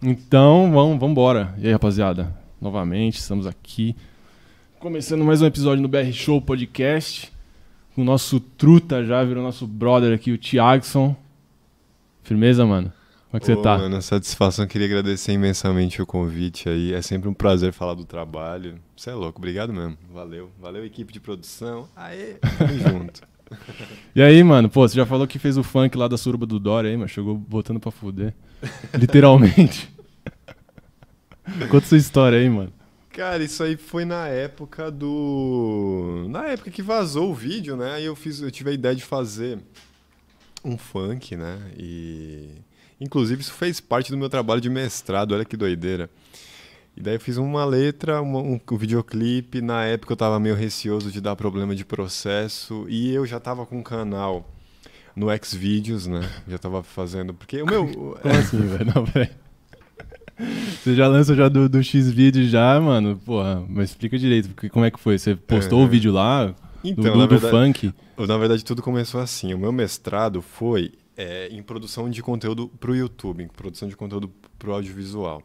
Então, vamos, vamos embora. E aí, rapaziada? Novamente, estamos aqui. Começando mais um episódio no BR Show Podcast. Com o nosso truta já, virou nosso brother aqui, o Thiagson. Firmeza, mano? Como é que você tá? Mano, satisfação, queria agradecer imensamente o convite aí. É sempre um prazer falar do trabalho. Você é louco, obrigado mesmo. Valeu. Valeu, equipe de produção. Aê, tamo junto. E aí, mano? Pô, você já falou que fez o funk lá da suruba do Dória aí, mas chegou botando pra fuder. Literalmente. Conta sua história aí, mano. Cara, isso aí foi na época do. Na época que vazou o vídeo, né? Aí eu fiz, eu tive a ideia de fazer um funk, né? E. Inclusive, isso fez parte do meu trabalho de mestrado, olha que doideira. E daí eu fiz uma letra, uma- um, um videoclipe. Na época eu tava meio receoso de dar problema de processo. E eu já tava com um canal no Xvideos, né? Já tava fazendo. Porque o meu. Como assim, velho? Não, peraí. Você já lança já do, do X-Vídeo já, mano? Porra, mas explica direito, porque como é que foi? Você postou É. o vídeo lá, do, Então, do, na do verdade, funk? Na verdade, tudo começou assim. O meu mestrado foi é, em produção de conteúdo para o YouTube, em produção de conteúdo para o audiovisual.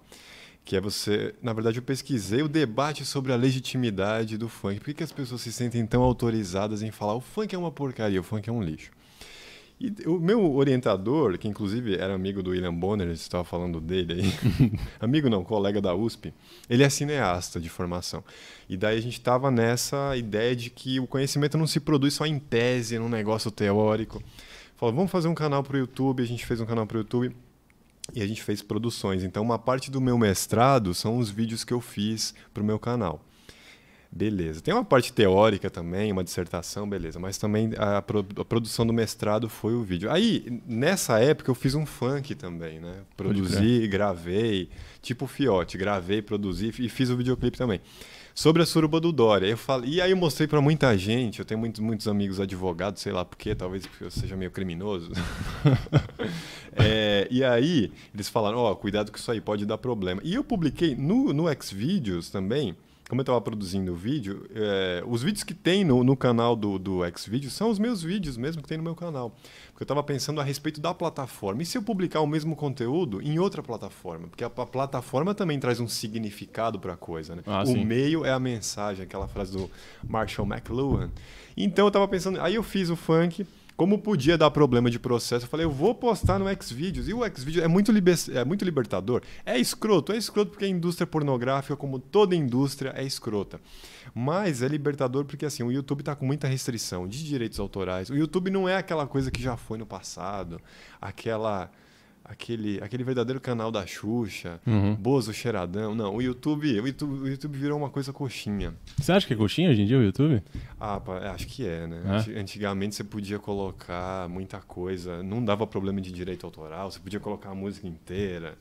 Que é você. Na verdade, eu pesquisei o debate sobre a legitimidade do funk. Por que, que as pessoas se sentem tão autorizadas em falar o funk é uma porcaria, o funk é um lixo? E o meu orientador, que inclusive era amigo do William Bonner, você estava falando dele aí, amigo não, colega da USP, ele é cineasta de formação. E daí a gente estava nessa ideia de que o conhecimento não se produz só em tese, num negócio teórico. Falou, vamos fazer um canal para o YouTube, a gente fez um canal para o YouTube e a gente fez produções. Então, uma parte do meu mestrado são os vídeos que eu fiz para o meu canal. Beleza. Tem uma parte teórica também, uma dissertação, beleza. Mas também a, pro- a produção do mestrado foi o vídeo. Aí, nessa época, eu fiz um funk também, né? Produzi, gravei, tipo Fiote, gravei, produzi e fiz o videoclipe também. Sobre a suruba do Dória. Eu falei, e aí eu mostrei pra muita gente, eu tenho muitos, muitos amigos advogados, sei lá por quê, talvez porque eu seja meio criminoso. É, e aí, eles falaram, ó, cuidado que isso aí pode dar problema. E eu publiquei no, no Xvideos também, como eu estava produzindo o vídeo, é, os vídeos que tem no, no canal do, do Xvideos são os meus vídeos mesmo que tem no meu canal. Porque eu estava pensando a respeito da plataforma. E se eu publicar o mesmo conteúdo em outra plataforma? Porque a, a plataforma também traz um significado para a coisa, né? Ah, o sim. meio é a mensagem, aquela frase do Marshall McLuhan. Então eu estava pensando, aí eu fiz o funk, como podia dar problema de processo, eu falei, eu vou postar no Xvideos. E o Xvideos é muito, é muito libertador. É escroto, é escroto porque a indústria pornográfica, como toda indústria, é escrota. Mas é libertador porque assim, o YouTube está com muita restrição de direitos autorais. O YouTube não é aquela coisa que já foi no passado, aquela aquele, aquele verdadeiro canal da Xuxa, Uhum. Bozo Cheiradão. Não, o YouTube, o YouTube, o YouTube virou uma coisa coxinha. Você acha que é coxinha hoje em dia o YouTube? Ah, pá, é, acho que é, né? É? Anti- Antigamente você podia colocar muita coisa, não dava problema de direito autoral, você podia colocar a música inteira.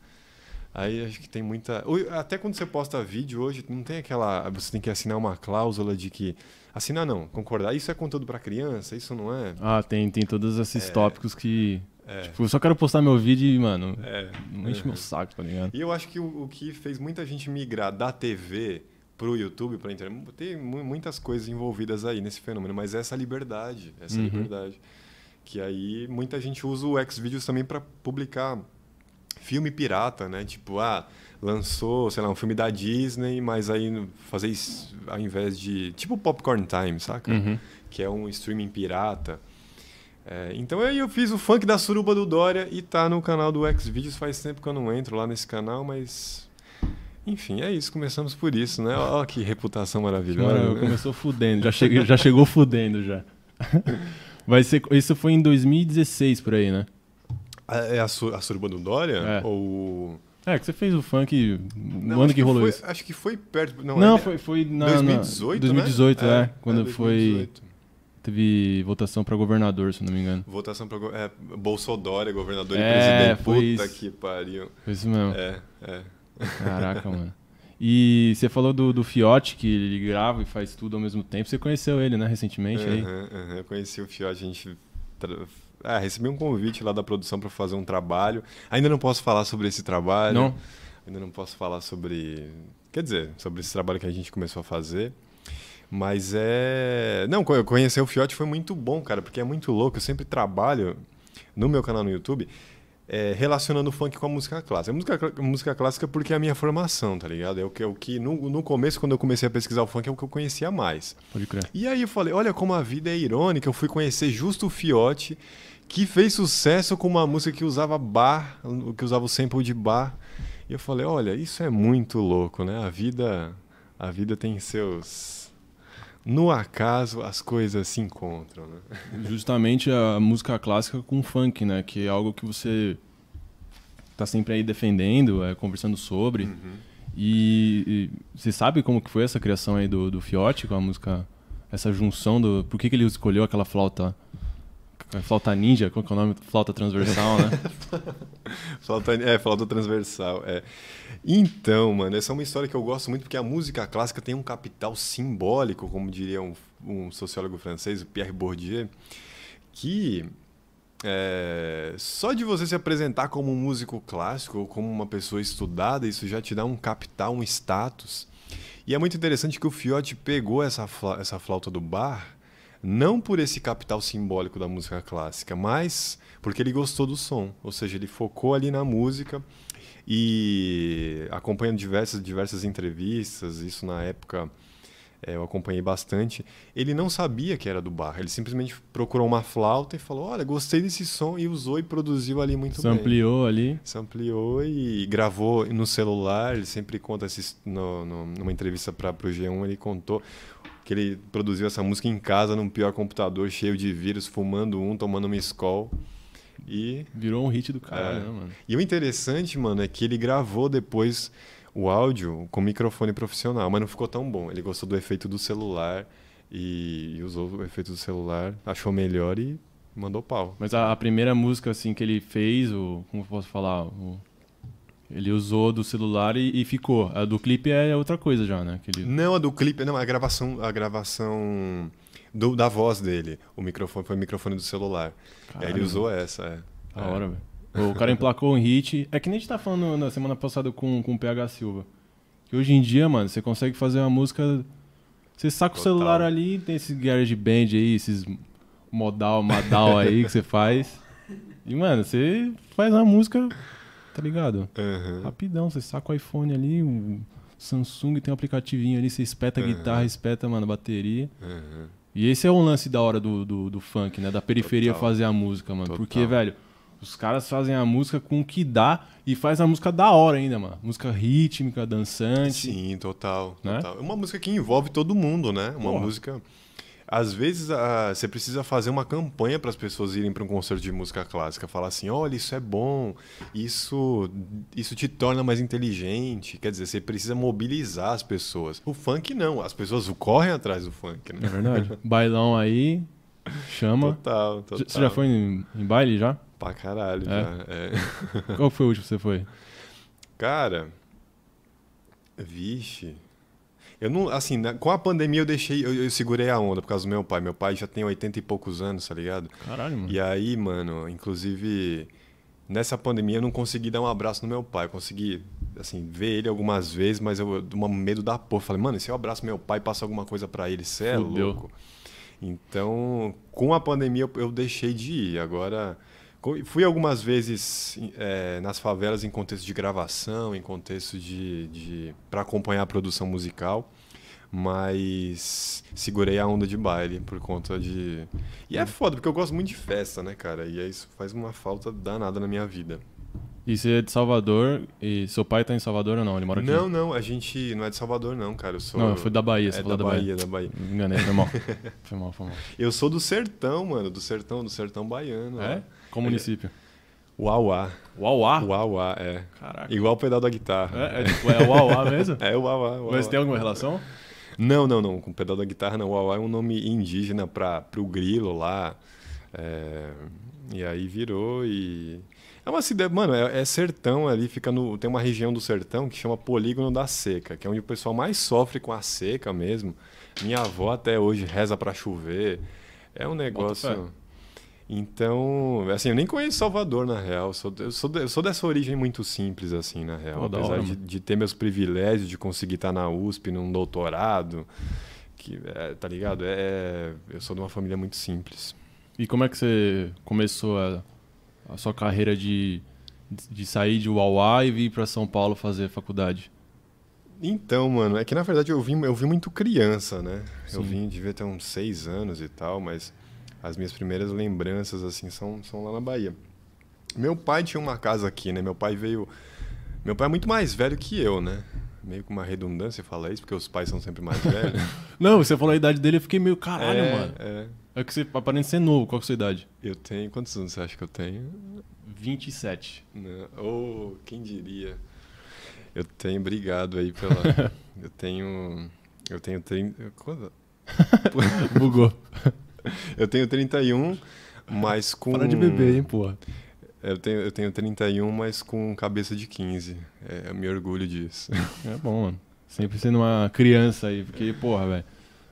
Aí acho que tem muita. Até quando você posta vídeo hoje, não tem aquela. Você tem que assinar uma cláusula de que. Assinar não, concordar. Isso é conteúdo para criança, isso não é. Ah, tem, tem todos esses É. tópicos que. É. Tipo, eu só quero postar meu vídeo e, mano, É. não enche meu saco, tá ligado? E eu acho que o, o que fez muita gente migrar da TV pro YouTube, pra internet, tem mu- muitas coisas envolvidas aí nesse fenômeno, mas essa liberdade, essa Uhum. liberdade. Que aí muita gente usa o Xvideos também para publicar filme pirata, né? Tipo, ah, lançou, sei lá, um filme da Disney, mas aí fazer isso ao invés de. Tipo Popcorn Time, saca? Uhum. que é um streaming pirata. É, então aí eu fiz o funk da suruba do Dória e tá no canal do Xvideos. Faz tempo que eu não entro lá nesse canal, mas. Enfim, é isso. Começamos por isso, né? Ó, que reputação maravilhosa. Mano, né? começou fudendo, já, cheguei, já chegou fudendo já. Vai ser, isso foi em 2016 por aí, né? É a, su- a suruba do Dória? É. Ou. É, que você fez o funk no ano acho que rolou foi- isso. Acho que foi perto. Não, Não, é- foi, foi na, 2018, na, 2018, né? é, quando foi 2018. Teve votação pra governador, se não me engano. Votação para é, Bolsonaro, governador É, e presidente. foi Puta isso. que pariu. Foi isso mesmo. É, é. Caraca, mano. E você falou do, do Fiote, que ele grava e faz tudo ao mesmo tempo. Você conheceu ele, né, recentemente aí? Aham, aham. Eu conheci o Fiote, a gente. Ah, recebi um convite lá da produção para fazer um trabalho. Ainda não posso falar sobre esse trabalho. Não? Ainda não posso falar sobre. Quer dizer, sobre esse trabalho que a gente começou a fazer. Mas é. Não, co- conhecer o Fiote foi muito bom, cara, porque é muito louco. Eu sempre trabalho no meu canal no YouTube. é, relacionando o funk com a música clássica. A música, música clássica porque é a minha formação, tá ligado? É o que, é o que no, no começo, quando eu comecei a pesquisar o funk, é o que eu conhecia mais. Pode crer. E aí eu falei, olha como a vida é irônica. Eu fui conhecer justo o Fiote, que fez sucesso com uma música que usava bar, que usava o sample de bar. E eu falei, olha, isso é muito louco, né? A vida, a vida tem seus no acaso as coisas se encontram, né? Justamente a música clássica com funk, né? Que é algo que você tá sempre aí defendendo, é, conversando sobre. E, e você sabe como que foi essa criação aí do, do Fiote com a música, essa junção do... Por que, que ele escolheu aquela flauta... a Flauta ninja, qual que é o nome? Flauta transversal, né? Flauta, é, flauta transversal, é. Então, mano, essa é uma história que eu gosto muito porque a música clássica tem um capital simbólico, como diria um, um sociólogo francês, o Pierre Bourdieu, que é, só de você se apresentar como um músico clássico ou como uma pessoa estudada, isso já te dá um capital, um status. E é muito interessante que o Fiote pegou essa, essa flauta do bar, não por esse capital simbólico da música clássica, mas porque ele gostou do som. Ou seja, ele focou ali na música e acompanhando diversas, diversas entrevistas, isso na época é, eu acompanhei bastante. Ele não sabia que era do bar, ele simplesmente procurou uma flauta e falou: Olha, gostei desse som, e usou e produziu ali muito Se bem. ampliou ali. Se ampliou e gravou no celular. Ele sempre conta esse, no, no- numa entrevista para o G1, ele contou que ele produziu essa música em casa, num pior computador, cheio de vírus, fumando um, tomando uma escol. E, Virou um hit do caralho, É. né, mano? e o interessante, mano, é que ele gravou depois o áudio com microfone profissional, mas não ficou tão bom. Ele gostou do efeito do celular e, e usou o efeito do celular, achou melhor e mandou pau. Mas a, a primeira música, assim, que ele fez, o... Como eu posso falar? O, ele usou do celular e, e ficou. A do clipe é outra coisa já, né? Ele... Não, a do clipe, não, a gravação, a gravação do- da voz dele. O microfone foi o microfone do celular. Aí ele usou essa, é. Da É. hora, velho. O cara emplacou um hit. É que nem a gente tá falando na semana passada com, com o PH Silva. Que hoje em dia, mano, você consegue fazer uma música. Você saca o Total. celular ali, tem esse garage band aí, esses modal, madal aí que você faz. E, mano, você faz uma música, tá ligado? Aham. Rapidão, você saca o iPhone ali, o Samsung tem um aplicativinho ali, você espeta a guitarra, espeta, mano, a bateria. aham. E esse é um lance da hora do, do, do funk, né? Da periferia Total. fazer a música, mano. Total. Porque, velho, os caras fazem a música com o que dá e faz a música da hora ainda, mano. Música rítmica, dançante. Sim, total, Né? total. É uma música que envolve todo mundo, né? Uma Porra. música. Às vezes você precisa fazer uma campanha para as pessoas irem para um concerto de música clássica, falar assim, olha, isso é bom, isso isso te torna mais inteligente. Quer dizer, você precisa mobilizar as pessoas. O funk não, as pessoas correm atrás do funk, É né? verdade. Bailão aí, chama. Total, total. Você já foi em, em baile já? Pra caralho, É? já. É. Qual foi o último que você foi? Cara, vixe. Eu não, assim, na- com a pandemia eu deixei, eu, eu segurei a onda por causa do meu pai. Meu pai já tem 80 e poucos anos, tá ligado? Caralho, mano. E aí, mano, inclusive, nessa pandemia eu não consegui dar um abraço no meu pai. Eu consegui, assim, ver ele algumas vezes, mas eu, com medo da porra. Falei, mano, e se eu abraço meu pai passo alguma coisa pra ele, cê é Fudeu. louco. Então, com a pandemia eu, eu deixei de ir. Agora, fui algumas vezes eh, nas favelas em contexto de gravação, em contexto de, de para acompanhar a produção musical, mas segurei a onda de baile por conta de. E é foda, porque eu gosto muito de festa, né, cara? E aí isso faz uma falta danada na minha vida. E você é de Salvador e seu pai tá em Salvador ou não? Ele mora aqui? Não, não, a gente não é de Salvador, não, cara. Eu sou. Não, foi da Bahia, você é falou da da Bahia. Bahia, da Bahia. Me enganei, foi mal. foi mal, foi mal. Eu sou do sertão, mano, do sertão, do sertão baiano. É? ó. Qual município? Uauá. Uauá? Uauá, é. Caraca. Igual o pedal da guitarra. É, é, tipo, é Uauá mesmo? É o Uauá. Uauá. Mas tem alguma relação? Não, não, não. Com o pedal da guitarra, não. O Uauá é um nome indígena para pro grilo lá. É, E aí virou e. É uma cidade, mano, é, é sertão ali, fica no. Tem uma região do sertão que chama Polígono da Seca, que é onde o pessoal mais sofre com a seca mesmo. Minha avó até hoje reza para chover. É um negócio. Então, assim, eu nem conheço Salvador, na real. Eu sou, eu sou, eu sou dessa origem muito simples, assim, na real. Pô, Apesar hora, de, de ter meus privilégios, de conseguir estar na USP, num doutorado, que, é, tá ligado? É, eu sou de uma família muito simples. E como é que você começou a, a sua carreira de, De sair de Uauá e vir para São Paulo fazer faculdade? Então, mano, é que na verdade eu vim, eu vim muito criança, né? Sim. Eu vim, devia ter uns seis anos e tal, mas as minhas primeiras lembranças, assim, são, são lá na Bahia. Meu pai tinha uma casa aqui, né? Meu pai veio. Meu pai é muito mais velho que eu, né? Meio com uma redundância falar isso, porque os pais são sempre mais velhos. Não, você falou a idade dele, eu fiquei meio caralho, é, mano. É. É que você aparenta ser novo. Qual é a sua idade? Eu tenho. Quantos anos você acha que eu tenho? 27. Não. Oh, quem diria? Eu tenho, obrigado aí pela. eu tenho. Eu tenho 30. Quando? Bugou. Eu tenho 31, mas com. Para de beber, hein, porra. Eu tenho, eu tenho 31, mas com cabeça de 15. É, eu me orgulho disso. É bom, mano. Sempre sendo uma criança aí, porque, porra, velho.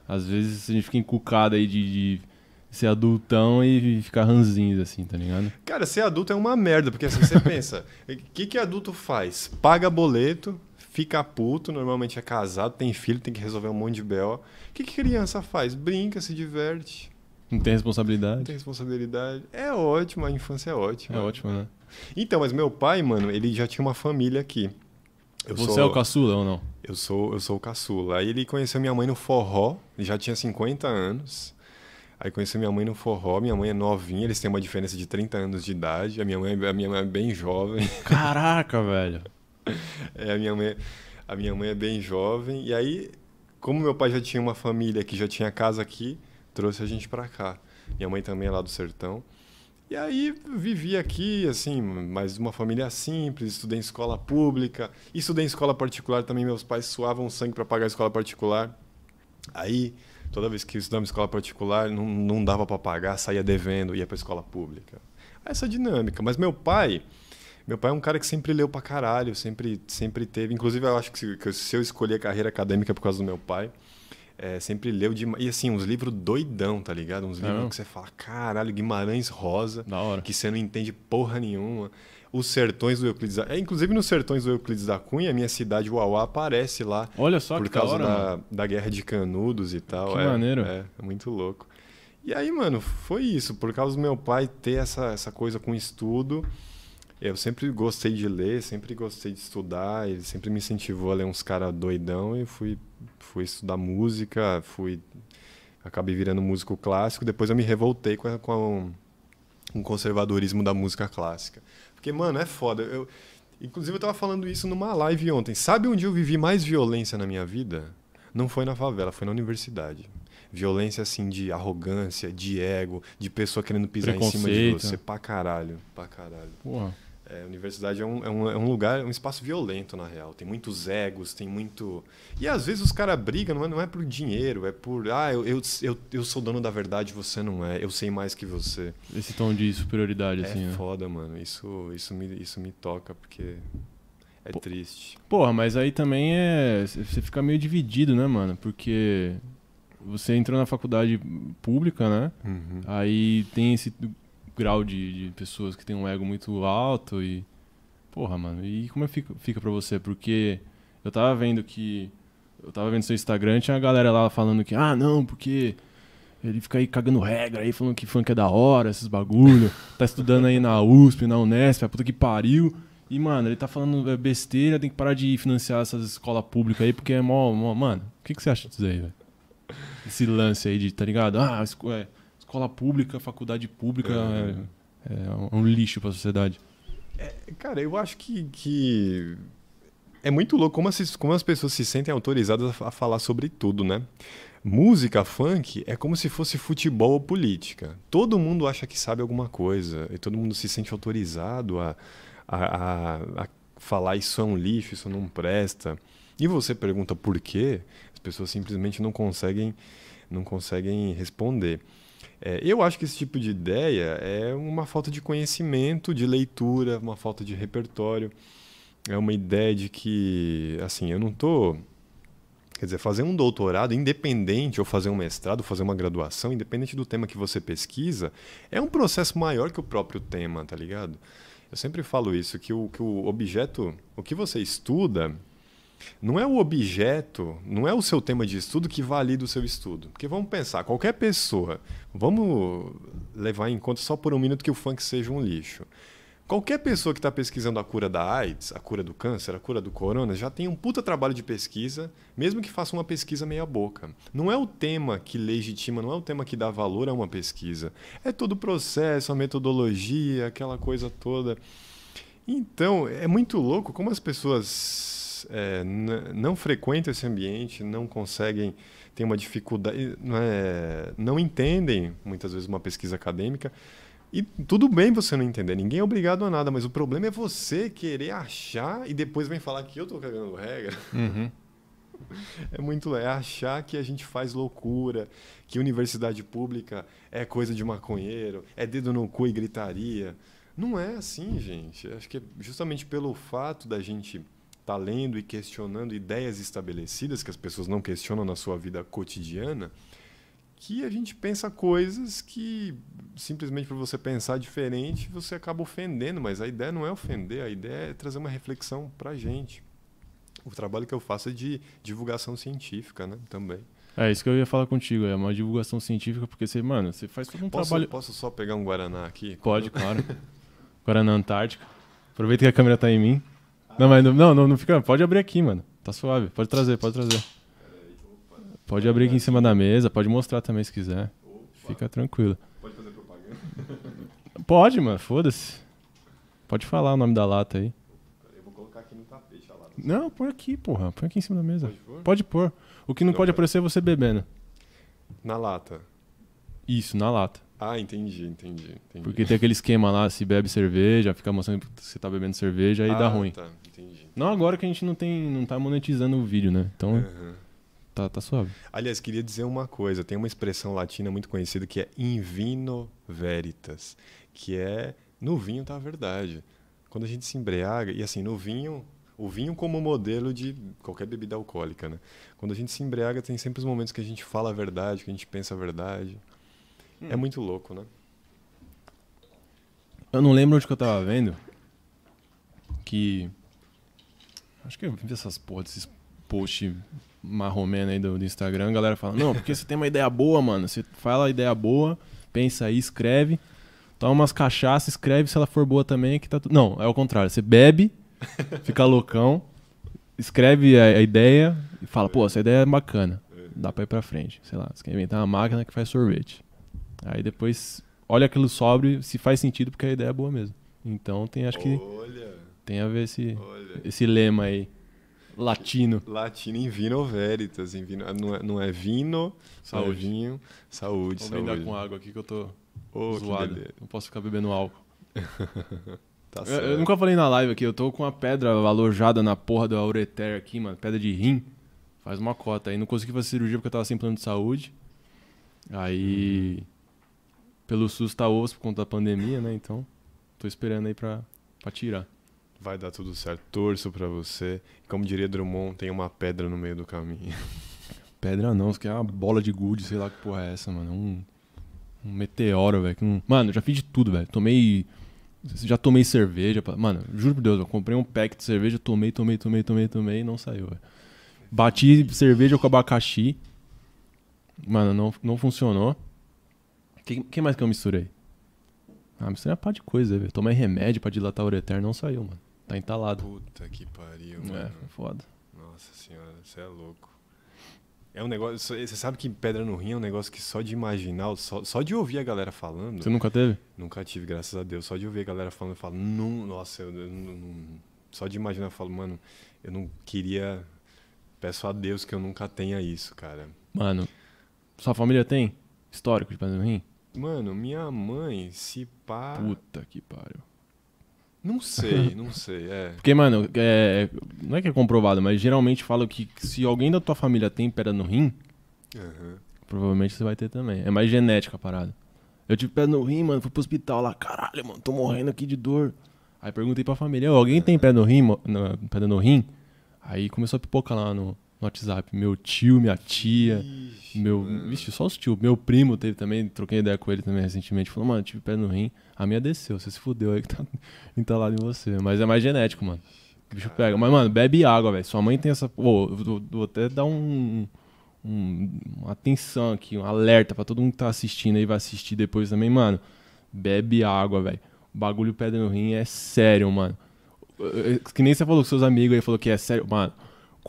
Às vezes a gente fica encucado aí de, de ser adultão e ficar ranzinhos, assim, tá ligado? Cara, ser adulto é uma merda, porque assim, você pensa, o que, que adulto faz? Paga boleto, fica puto, normalmente é casado, tem filho, tem que resolver um monte de B.O. O que, que criança faz? Brinca, se diverte, Não tem não responsabilidade. tem responsabilidade. É ótimo, a infância é ótima. É ótimo, né? Então, mas meu pai, mano, ele já tinha uma família aqui. Eu Você sou- é o caçula ou não? Eu sou, eu sou o caçula. Aí ele conheceu minha mãe no forró, ele já tinha 50 anos. Aí conheceu minha mãe no forró, minha mãe é novinha, eles têm uma diferença de 30 anos de idade. A minha mãe, a minha mãe é bem jovem. Caraca, velho. É, a minha mãe, a minha mãe é bem jovem. E aí, como meu pai já tinha uma família que já tinha casa aqui, trouxe a gente pra cá. Minha mãe também é lá do sertão. E aí vivi aqui, assim, mas uma família simples, estudei em escola pública, estudei em escola particular também, meus pais suavam sangue para pagar a escola particular. Aí, toda vez que estudava em escola particular, não, não dava para pagar, saía devendo, ia para escola pública. Essa dinâmica. Mas meu pai, meu pai é um cara que sempre leu pra caralho, sempre, sempre teve. Inclusive, eu acho que se, que se eu escolher a carreira acadêmica por causa do meu pai, é, sempre leu demais. E assim, uns livros doidão, tá ligado? Uns livros mesmo? que você fala, caralho, Guimarães Rosa, Da hora. que você não entende porra nenhuma. Os Sertões do Euclides da... é, Inclusive, nos Sertões do Euclides da Cunha, a minha cidade, Uauá, aparece lá. Olha só por que da causa hora, da, da guerra de Canudos e tal. Que é, maneiro. É, é muito louco. E aí, mano, foi isso. Por causa do meu pai ter essa, essa coisa com estudo, eu sempre gostei de ler, sempre gostei de estudar. Ele sempre me incentivou a ler uns caras doidão e fui, fui estudar música, fui... Acabei virando músico clássico. Depois eu me revoltei com, a, com, a- o conservadorismo da música clássica. Porque, mano, é foda. Eu, inclusive, eu tava falando isso numa live ontem. Sabe onde eu vivi mais violência na minha vida? Não foi na favela, foi na universidade. Violência, assim, de arrogância, de ego, de pessoa querendo pisar em cima de você. Pra caralho, pra caralho. Porra. É, a universidade é um, é, um, é um lugar, é um espaço violento, na real. Tem muitos egos, tem muito. E às vezes os caras brigam, não é, não é por dinheiro, é por. Ah, eu, eu, eu, eu sou dono da verdade, você não é. Eu sei mais que você. Esse tom de superioridade, assim, é né? foda, mano. Isso, isso, me, isso me toca, porque é Pô. triste. Porra, mas aí também é. Você fica meio dividido, né, mano? Porque você entrou na faculdade pública, né? Uhum. Aí tem esse grau de, de pessoas que tem um ego muito alto e. Porra, mano, e como é que fica, fica pra você? Porque eu tava vendo que. Eu tava vendo seu Instagram, tinha a galera lá falando que, ah, não, porque ele fica aí cagando regra aí, falando que funk é da hora, esses bagulho. tá estudando aí na USP, na Unesp, a puta que pariu. E, mano, ele tá falando é, besteira, tem que parar de financiar essas escolas públicas aí, porque é mó. mó- mano, o que, que você acha disso aí, velho? Esse lance aí de, tá ligado? Ah, é, escola pública, faculdade pública Uhum. é, é um lixo pra sociedade. Cara, eu acho que, que é muito louco como as, como as pessoas se sentem autorizadas a, a falar sobre tudo, né? Música, funk, é como se fosse futebol ou política. Todo mundo acha que sabe alguma coisa e todo mundo se sente autorizado a, a, a, a falar isso é um lixo, isso não presta. E você pergunta por quê, as pessoas simplesmente não conseguem, não conseguem responder. É, eu acho que esse tipo de ideia é uma falta de conhecimento, de leitura, uma falta de repertório. É uma ideia de que, assim, eu não tô. Quer dizer, fazer um doutorado independente ou fazer um mestrado, fazer uma graduação, independente do tema que você pesquisa, é um processo maior que o próprio tema, tá ligado? Eu sempre falo isso, que o, que o objeto, o que você estuda, não é o objeto, não é o seu tema de estudo que valida o seu estudo. Porque vamos pensar, qualquer pessoa, vamos levar em conta só por um minuto que o funk seja um lixo. Qualquer pessoa que está pesquisando a cura da AIDS, a cura do câncer, a cura do corona, já tem um puta trabalho de pesquisa, mesmo que faça uma pesquisa meia boca. Não é o tema que legitima, não é o tema que dá valor a uma pesquisa. É todo o processo, a metodologia, aquela coisa toda. Então, é muito louco como as pessoas é, não frequentam esse ambiente, não conseguem, têm uma dificuldade, não, é, não entendem muitas vezes uma pesquisa acadêmica. E tudo bem você não entender, ninguém é obrigado a nada, mas o problema é você querer achar e depois vem falar que eu estou cagando regra. Uhum. É muito é achar que a gente faz loucura, que universidade pública é coisa de maconheiro, é dedo no cu e gritaria. Não é assim, gente. Acho que é justamente pelo fato da gente estar tá lendo e questionando ideias estabelecidas que as pessoas não questionam na sua vida cotidiana, que a gente pensa coisas que simplesmente por você pensar diferente você acaba ofendendo, mas a ideia não é ofender, a ideia é trazer uma reflexão para a gente. O trabalho que eu faço é de divulgação científica, né? Também. É isso que eu ia falar contigo, é uma divulgação científica, porque você, mano, você faz todo um posso, trabalho. Posso só pegar um Guaraná aqui? Pode, claro. Na Antártica. Aproveita que a câmera tá em mim. Não, mas não, não, não fica. Pode abrir aqui, mano. Tá suave. Pode trazer, pode trazer. Pode abrir aqui em cima da mesa, pode mostrar também se quiser. Fica tranquilo. Pode fazer propaganda? Pode, mano, foda-se. Pode falar o nome da lata aí. Eu vou colocar aqui no tapete a lata. Não, põe aqui, porra. Põe aqui em cima da mesa. Pode pôr? Pode pôr. O que não, Não, pode aparecer é você bebendo. Na lata. Isso, na lata. Ah, entendi, entendi. entendi. Porque tem aquele esquema lá, se bebe cerveja, fica mostrando que você tá bebendo cerveja, aí ah, dá ruim. Tá, entendi. Não agora que a gente não tem, não tá monetizando o vídeo, né? Então Aham. tá, tá suave. Aliás, queria dizer uma coisa. Tem uma expressão latina muito conhecida que é in vino veritas, que é no vinho tá a verdade. Quando a gente se embriaga, e assim, no vinho, o vinho como modelo de qualquer bebida alcoólica, né? Quando a gente se embriaga, tem sempre os momentos que a gente fala a verdade, que a gente pensa a verdade. É muito louco, né? Eu não lembro onde que eu tava vendo que. Acho que eu vi essas porra desses posts marromeno aí do, do Instagram, a galera fala, não, porque você tem uma ideia boa, mano. Você fala a ideia boa, pensa aí, escreve, toma umas cachaças, escreve se ela for boa também, que tá tudo. Não, é o contrário. Você bebe, fica loucão, escreve a, a ideia e fala, pô, essa ideia é bacana. Dá pra ir pra frente. Sei lá, você quer inventar uma máquina que faz sorvete. Aí depois olha aquilo sobre se faz sentido, porque a ideia é boa mesmo. Então tem, acho que Olha, tem a ver esse, olha. esse lema aí, latino. Latino em vino veritas, em vino, não, é, não é vino, Saúde. é vinho, saúde, Vou brindar com água aqui que eu tô que zoado. Não posso ficar bebendo álcool. Tá Eu, certo. eu nunca falei na live aqui, eu tô com uma pedra alojada na porra do Aureter aqui, mano. Pedra de rim. Faz uma cota aí. Não consegui fazer cirurgia porque eu tava sem plano de saúde. Aí. Pelo SUS tá osso por conta da pandemia, né? Então. Tô esperando aí pra, pra tirar. Vai dar tudo certo. Torço pra você. Como diria Drummond, tem uma pedra no meio do caminho. Pedra não, isso aqui é uma bola de gude, sei lá que porra é essa, mano. É Um, um meteoro, velho. não- Mano, já fiz de tudo, velho. Tomei. Já tomei cerveja. pa- Mano, juro por Deus, eu comprei um pack de cerveja, tomei, tomei, tomei, tomei, tomei e não saiu, velho. Bati cerveja com abacaxi. Mano, não, não funcionou. O que, que mais que eu misturei? Ah, misturei uma pá de coisa, velho. Tomei remédio pra dilatar o ureter, não saiu, mano. Tá entalado. Puta que pariu, É, mano. foi foda. Nossa senhora, você é louco. É um negócio. Você sabe que pedra no rim é um negócio que só de imaginar, só, só de ouvir a galera falando. Você nunca teve? Nunca tive, graças a Deus. Só de ouvir a galera falando, eu falo, não, nossa, eu, eu não- só de imaginar, eu falo, mano, eu não queria. Peço a Deus que eu nunca tenha isso, cara. Mano, sua família tem histórico de pedra no rim? Mano, minha mãe, se pá. Puta que pariu. Não sei, não sei, é. Porque, mano, é- não é que é comprovado, mas geralmente falam que se alguém da tua família tem pedra no rim, Aham. provavelmente você vai ter também. É mais genética a parada. Eu tive pedra no rim, mano, fui pro hospital lá, caralho, mano, tô morrendo aqui de dor. Aí perguntei pra família, "Ô, alguém tem pedra no rim, na- pedra no rim? Aí começou a pipocar lá no, no WhatsApp. Meu tio, minha tia, Ixi, meu. mano. Vixe, só os tio. Meu primo teve também, troquei ideia com ele também recentemente. Falou, mano, tive pedra no rim. A minha desceu, você se fudeu aí que tá entalado em você. Mas é mais genético, mano. O bicho pega. Mas, mano, bebe água, velho. Sua mãe tem essa. Pô, eu vou, vou até dar um, um- Uma atenção aqui, um alerta pra todo mundo que tá assistindo aí, vai assistir depois também, mano. Bebe água, velho. bagulho pedra no rim é sério, mano. Que nem você falou com seus amigos aí, falou que é sério. Mano,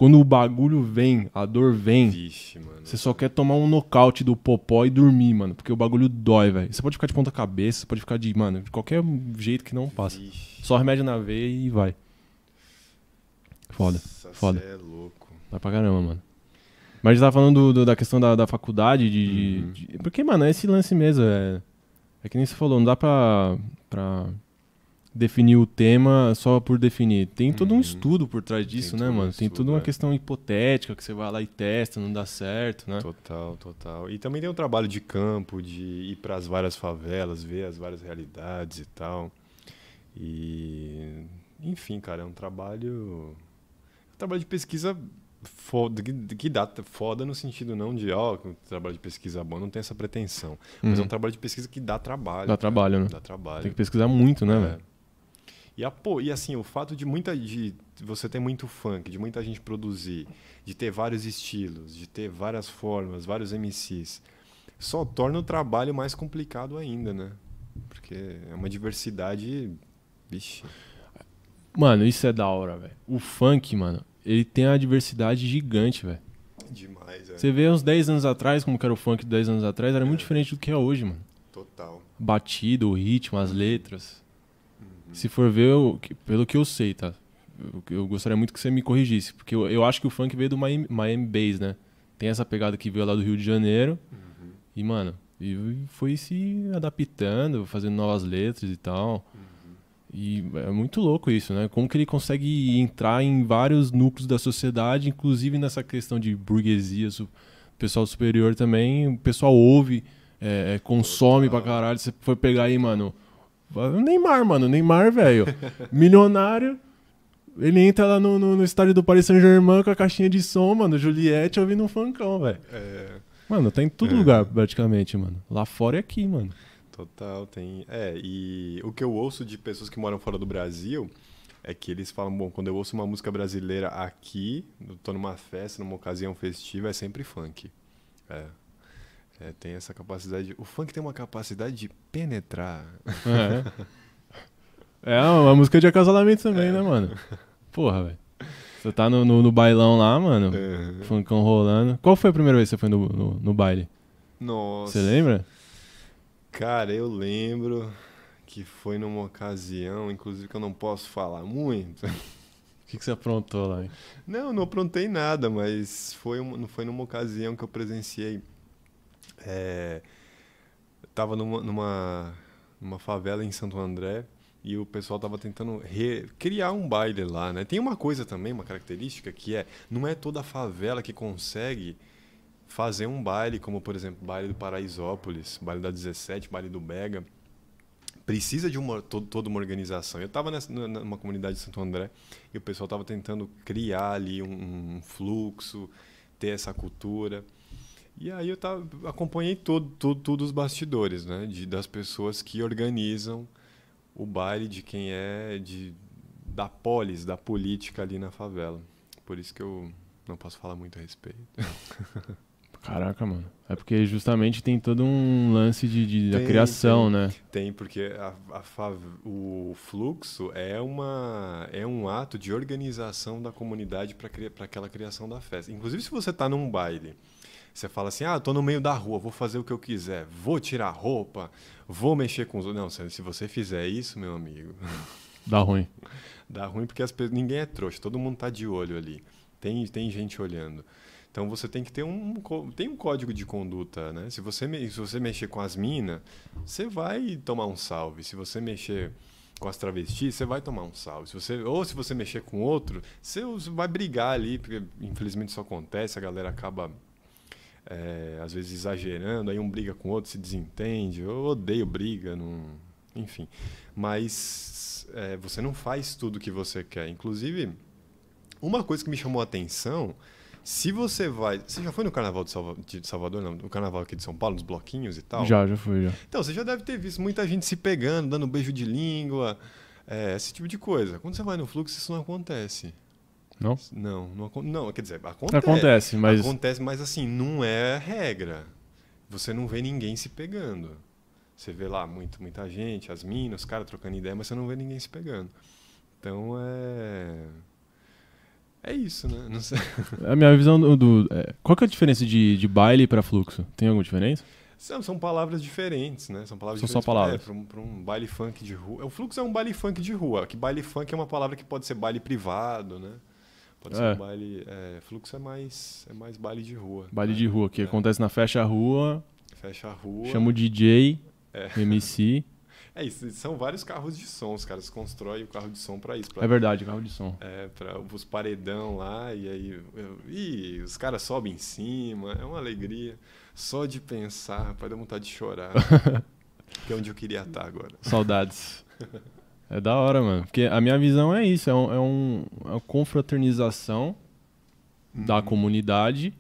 quando o bagulho vem, a dor vem, Vixe, você só quer tomar um nocaute do popó e dormir, mano. Porque o bagulho dói, velho. Você pode ficar de ponta cabeça, você pode ficar de, mano, de qualquer jeito que não passa. Vixe. Só remédio na veia e vai. Foda, Nossa, foda. cê é louco. Vai pra caramba, mano. Mas a gente tava falando do- do- da questão da, da faculdade, de, Uhum. de- Porque, mano, é esse lance mesmo. É, é que nem você falou, não dá pra, pra definir o tema só por definir. Tem todo um Uhum. estudo por trás disso, né, todo um mano? Tem estudo, toda uma é. questão hipotética que você vai lá e testa, não dá certo, né? Total, total. E também tem um trabalho de campo, de ir para as várias favelas, ver as várias realidades e tal. E, enfim, cara, é um trabalho. Um trabalho de pesquisa foda, que, dá foda no sentido não de, ó, um trabalho de pesquisa bom, não tem essa pretensão. Mas é Uhum. um trabalho de pesquisa que dá trabalho. Dá cara. trabalho, né? Dá trabalho. Tem que pesquisar muito, né, É. velho? E, a, pô, e assim, o fato de muita de você ter muito funk, de muita gente produzir, de ter vários estilos, de ter várias formas, vários MCs, só torna o trabalho mais complicado ainda, né? Porque é uma diversidade. Vixe. Mano, isso é da hora, velho. O funk, mano, ele tem uma diversidade gigante, velho. Demais, é. Você vê uns 10 anos atrás, como que era o funk de 10 anos atrás, era muito diferente do que é hoje, mano. Total. Batida, o ritmo, as letras. Se for ver, eu- pelo que eu sei, tá? Eu, eu gostaria muito que você me corrigisse, porque eu, eu acho que o funk veio do Miami, Miami Bass, né? Tem essa pegada que veio lá do Rio de Janeiro. Uhum. E, mano, e foi se adaptando, fazendo novas letras e tal. Uhum. E é muito louco isso, né? Como que ele consegue entrar em vários núcleos da sociedade, inclusive nessa questão de burguesia, su- pessoal superior também, o pessoal ouve, é, é, consome Total. pra caralho. Você foi pegar aí, mano, o Neymar, mano, Neymar, velho, milionário, ele entra lá no, no, no estádio do Paris Saint-Germain com a caixinha de som, mano, Juliette ouvindo um funkão, velho. É, Mano, tá em todo É. lugar, praticamente, mano. Lá fora e aqui, mano. total, tem. É, e o que eu ouço de pessoas que moram fora do Brasil é que eles falam, bom, quando eu ouço uma música brasileira aqui, eu tô numa festa, numa ocasião festiva, é sempre funk. É. É, tem essa capacidade. O funk tem uma capacidade de penetrar. É. É uma música de acasalamento também, né, mano? Porra, velho. Você tá no, no, no bailão lá, mano, É. funkão rolando. Qual foi a primeira vez que você foi no, no, no baile? Nossa. Você lembra? Cara, eu lembro que foi numa ocasião, inclusive que eu não posso falar muito. O que, que você aprontou lá? hein? Não, não aprontei nada, mas foi, um, foi numa ocasião que eu presenciei. É, tava numa, numa, numa favela em Santo André e o pessoal tava tentando criar um baile lá, né? Tem uma coisa também, uma característica que é, não é toda favela que consegue fazer um baile, como por exemplo, baile do Paraisópolis, baile da 17, baile do Bega. Precisa de uma, to- toda uma organização. Eu estava numa comunidade de Santo André e o pessoal estava tentando criar ali um, um fluxo, ter essa cultura. E aí eu tava, acompanhei todo, todo, todos os bastidores, né? De, das pessoas que organizam o baile de quem é de, da polis, da política ali na favela. Por isso que eu não posso falar muito a respeito. Caraca, mano. É porque justamente tem todo um lance de, de da Tem, criação, tem. né? Tem, porque a, a o fluxo é, uma, é um ato de organização da comunidade para aquela criação da festa. Inclusive, se você está num baile, você fala assim: ah, estou no meio da rua, vou fazer o que eu quiser, vou tirar roupa, vou mexer com os outros. Não, se você fizer isso, meu amigo, Dá ruim. dá ruim porque as, pe- ninguém é trouxa, todo mundo está de olho ali. Tem, tem gente olhando. Então você tem que ter um, tem um código de conduta, né? Se você, se você mexer com as minas, você vai tomar um salve. Se você mexer com as travestis, você vai tomar um salve. Se você, ou se você mexer com outro, você vai brigar ali, porque infelizmente isso acontece, a galera acaba é, às vezes exagerando, aí um briga com o outro, se desentende. Eu odeio briga, não... enfim. Mas é, você não faz tudo o que você quer. Inclusive, uma coisa que me chamou a atenção, se você vai. Você já foi no carnaval de, Salva- de Salvador, não? No carnaval aqui de São Paulo, nos bloquinhos e tal? Já, já foi, já. Então, você já deve ter visto muita gente se pegando, dando beijo de língua, é, esse tipo de coisa. Quando você vai no fluxo, isso não acontece. Não? Não, não, não quer dizer, acontece. Acontece, mas. Acontece, mas assim, não é regra. Você não vê ninguém se pegando. Você vê lá muito, muita gente, as minas, os caras trocando ideia, mas você não vê ninguém se pegando. Então é. É isso, né? Não sei. A minha visão do. do- é, qual que é a diferença de, de baile pra fluxo? Tem alguma diferença? São, são palavras diferentes, né? São palavras São só diferentes. palavras. É, para um, baile funk de rua. O fluxo é um baile funk de rua. Que baile funk é uma palavra que pode ser baile privado, né? Pode ser É. um baile. é, fluxo é mais, é mais baile de rua. Baile né? de rua, que É. acontece na fecha rua, Fecha a rua. chama o DJ, É. MC. É isso, são vários carros de som. Os caras constroem o carro de som para isso. Pra, É verdade, carro de som. é, para os paredão lá, e aí. Ih, os caras sobem em cima, é uma alegria. Só de pensar, rapaz, dá vontade de chorar. que é onde eu queria estar agora. Saudades. É da hora, mano. Porque a minha visão é isso, é, um, é, um- é uma confraternização da Uhum. comunidade.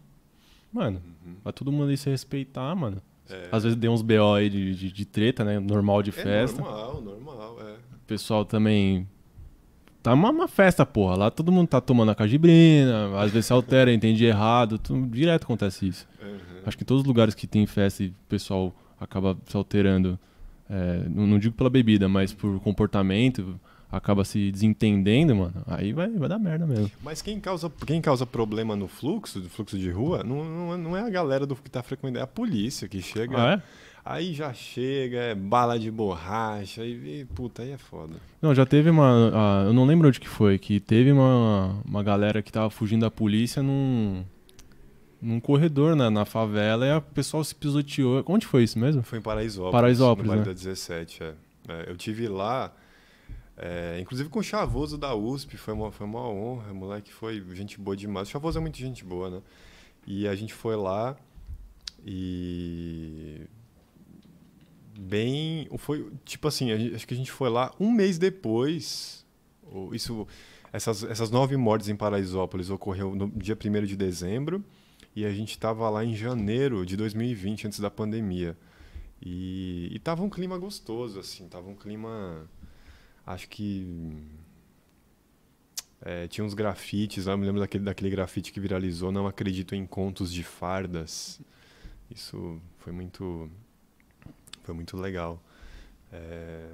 Mano, Uhum. pra todo mundo aí se respeitar, mano. É, Às vezes deu uns BO aí de, de, de treta, né? Normal de é festa. normal, normal, é. O pessoal também. Tá uma, uma festa, porra. Lá todo mundo tá tomando a cajibrina, às vezes se altera, entende errado. tudo- direto acontece isso. Uhum. Acho que em todos os lugares que tem festa e o pessoal acaba se alterando, é, não, não digo pela bebida, mas por comportamento, acaba se desentendendo, mano. Aí vai, vai dar merda mesmo. Mas quem causa, quem causa problema no fluxo, do fluxo de rua, não, não, é- não é a galera do que tá frequentando, é a polícia que chega. Ah, é? Aí já chega, é bala de borracha, e, e puta, aí é foda. Não, já teve uma. ah, eu não lembro onde que foi, que teve uma, uma galera que tava fugindo da polícia num. Num corredor na, na favela e o pessoal se pisoteou. Onde foi isso mesmo? Foi em Paraisópolis. Paraisópolis, no né? da 17, é. É, eu tive lá, é, inclusive com o Chavoso da USP, foi uma, foi uma honra, moleque foi gente boa demais. O Chavoso é muito gente boa, né? E a gente foi lá e bem, foi tipo assim, gente- acho que a gente foi lá um mês depois. Isso, essas, essas nove mortes em Paraisópolis ocorreu no dia 1 de dezembro e a gente estava lá em janeiro de 2020, antes da pandemia. E, e tava um clima gostoso, assim, tava um clima. Acho que. é, tinha uns grafites eu me lembro daquele, daquele grafite que viralizou, não acredito em contos de fardas. Isso foi muito. Foi muito legal. É,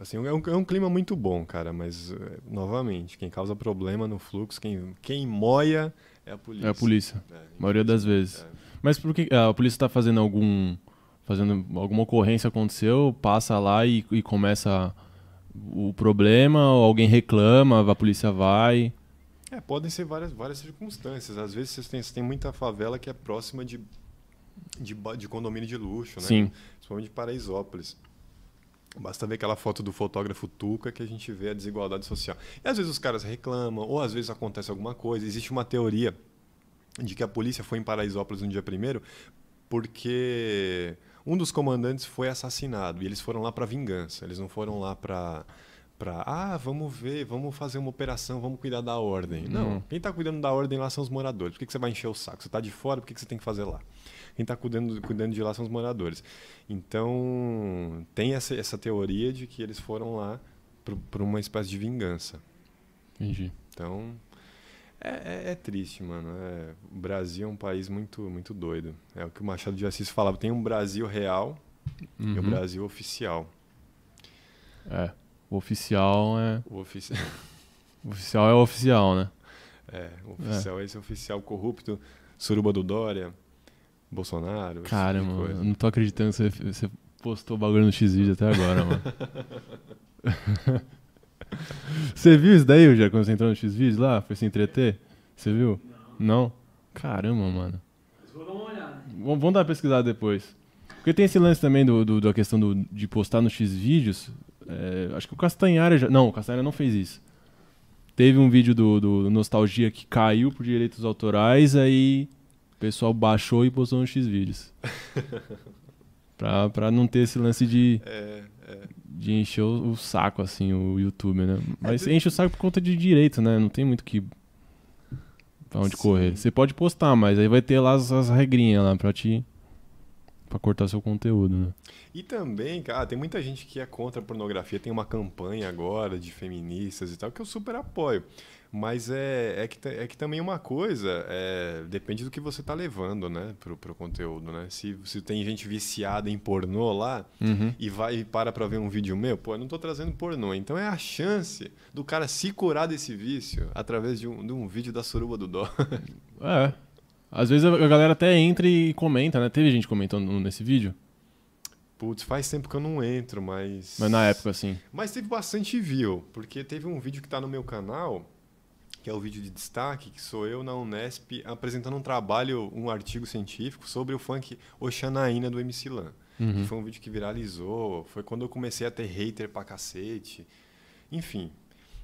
assim, é, um, é um clima muito bom, cara, mas, é, novamente, quem causa problema no fluxo, quem, quem moia é a polícia. É a polícia, É, a maioria das vezes. é. Mas por que a polícia tá fazendo algum. fazendo alguma ocorrência aconteceu, passa lá e, e começa o problema, ou alguém reclama, a polícia vai. É, podem ser várias, várias circunstâncias. Às vezes você tem, você tem muita favela que é próxima de, de, de condomínio de luxo, né? Sim. Principalmente Paraisópolis. Basta ver aquela foto do fotógrafo Tuca que a gente vê a desigualdade social. E às vezes os caras reclamam, ou às vezes acontece alguma coisa. Existe uma teoria de que a polícia foi em Paraisópolis no dia primeiro porque um dos comandantes foi assassinado e eles foram lá para vingança. Eles não foram lá para para ah, vamos ver, vamos fazer uma operação, vamos cuidar da ordem. Não, Hum. quem está cuidando da ordem lá são os moradores. Por que, que você vai encher o saco? Você está de fora, por que, que você tem que fazer lá? Quem está cuidando, cuidando de lá são os moradores. Então, tem essa, essa teoria de que eles foram lá por uma espécie de vingança. Entendi. Então, é, é- é triste, mano. É, o Brasil é um país muito, muito doido. É o que o Machado de Assis falava. Tem um Brasil real e o Uhum. Brasil oficial. É. O oficial é. O, ofici... O oficial é o oficial, né? é, o oficial é esse oficial corrupto, suruba do Dória, Bolsonaro. Cara, tipo de mano, eu não tô acreditando que você, você postou o bagulho no X-Vídeo até agora, mano. você viu isso daí, já quando você entrou no X-Vídeo lá? Foi se entreter? Você viu? Não? Caramba, mano. Vou dar uma olhada. Vamos dar uma pesquisada depois. Porque tem esse lance também do, do- da questão do- de postar no X-Vídeos. é, acho que o Castanhari já. Não, o Castanhari não fez isso. Teve um vídeo do, do Nostalgia que caiu por direitos autorais, aí pessoal baixou e postou no X-Vídeos. pra, pra não ter esse lance de, É, é. de encher o, o saco, assim, o YouTube, né? Mas de- enche o saco por conta de direito, né? Não tem muito que. Pra onde Sim. correr. Você pode postar, mas aí vai ter lá as, as regrinhas lá pra te. pra cortar seu conteúdo, né? E também, cara, tem muita gente que é contra a pornografia, tem uma campanha agora de feministas e tal, que eu super apoio. Mas é, é, que, é que também uma coisa, é, depende do que você tá levando, né, pro, pro conteúdo, né? Se, se tem gente viciada em pornô lá Uhum. e vai e para pra ver um vídeo meu, pô, eu não tô trazendo pornô. Então é a chance do cara se curar desse vício através de um, de um vídeo da suruba do dó. É. Às vezes a galera até entra e comenta, né? Teve gente comentando nesse vídeo, Putz, faz tempo que eu não entro, mas. mas na época, assim. Mas teve bastante view, porque teve um vídeo que tá no meu canal, que é o vídeo de destaque, que sou eu na Unesp apresentando um trabalho, um artigo científico sobre o funk Oxanaína do MC Lan. Uhum. Que foi um vídeo que viralizou, foi quando eu comecei a ter hater pra cacete. Enfim.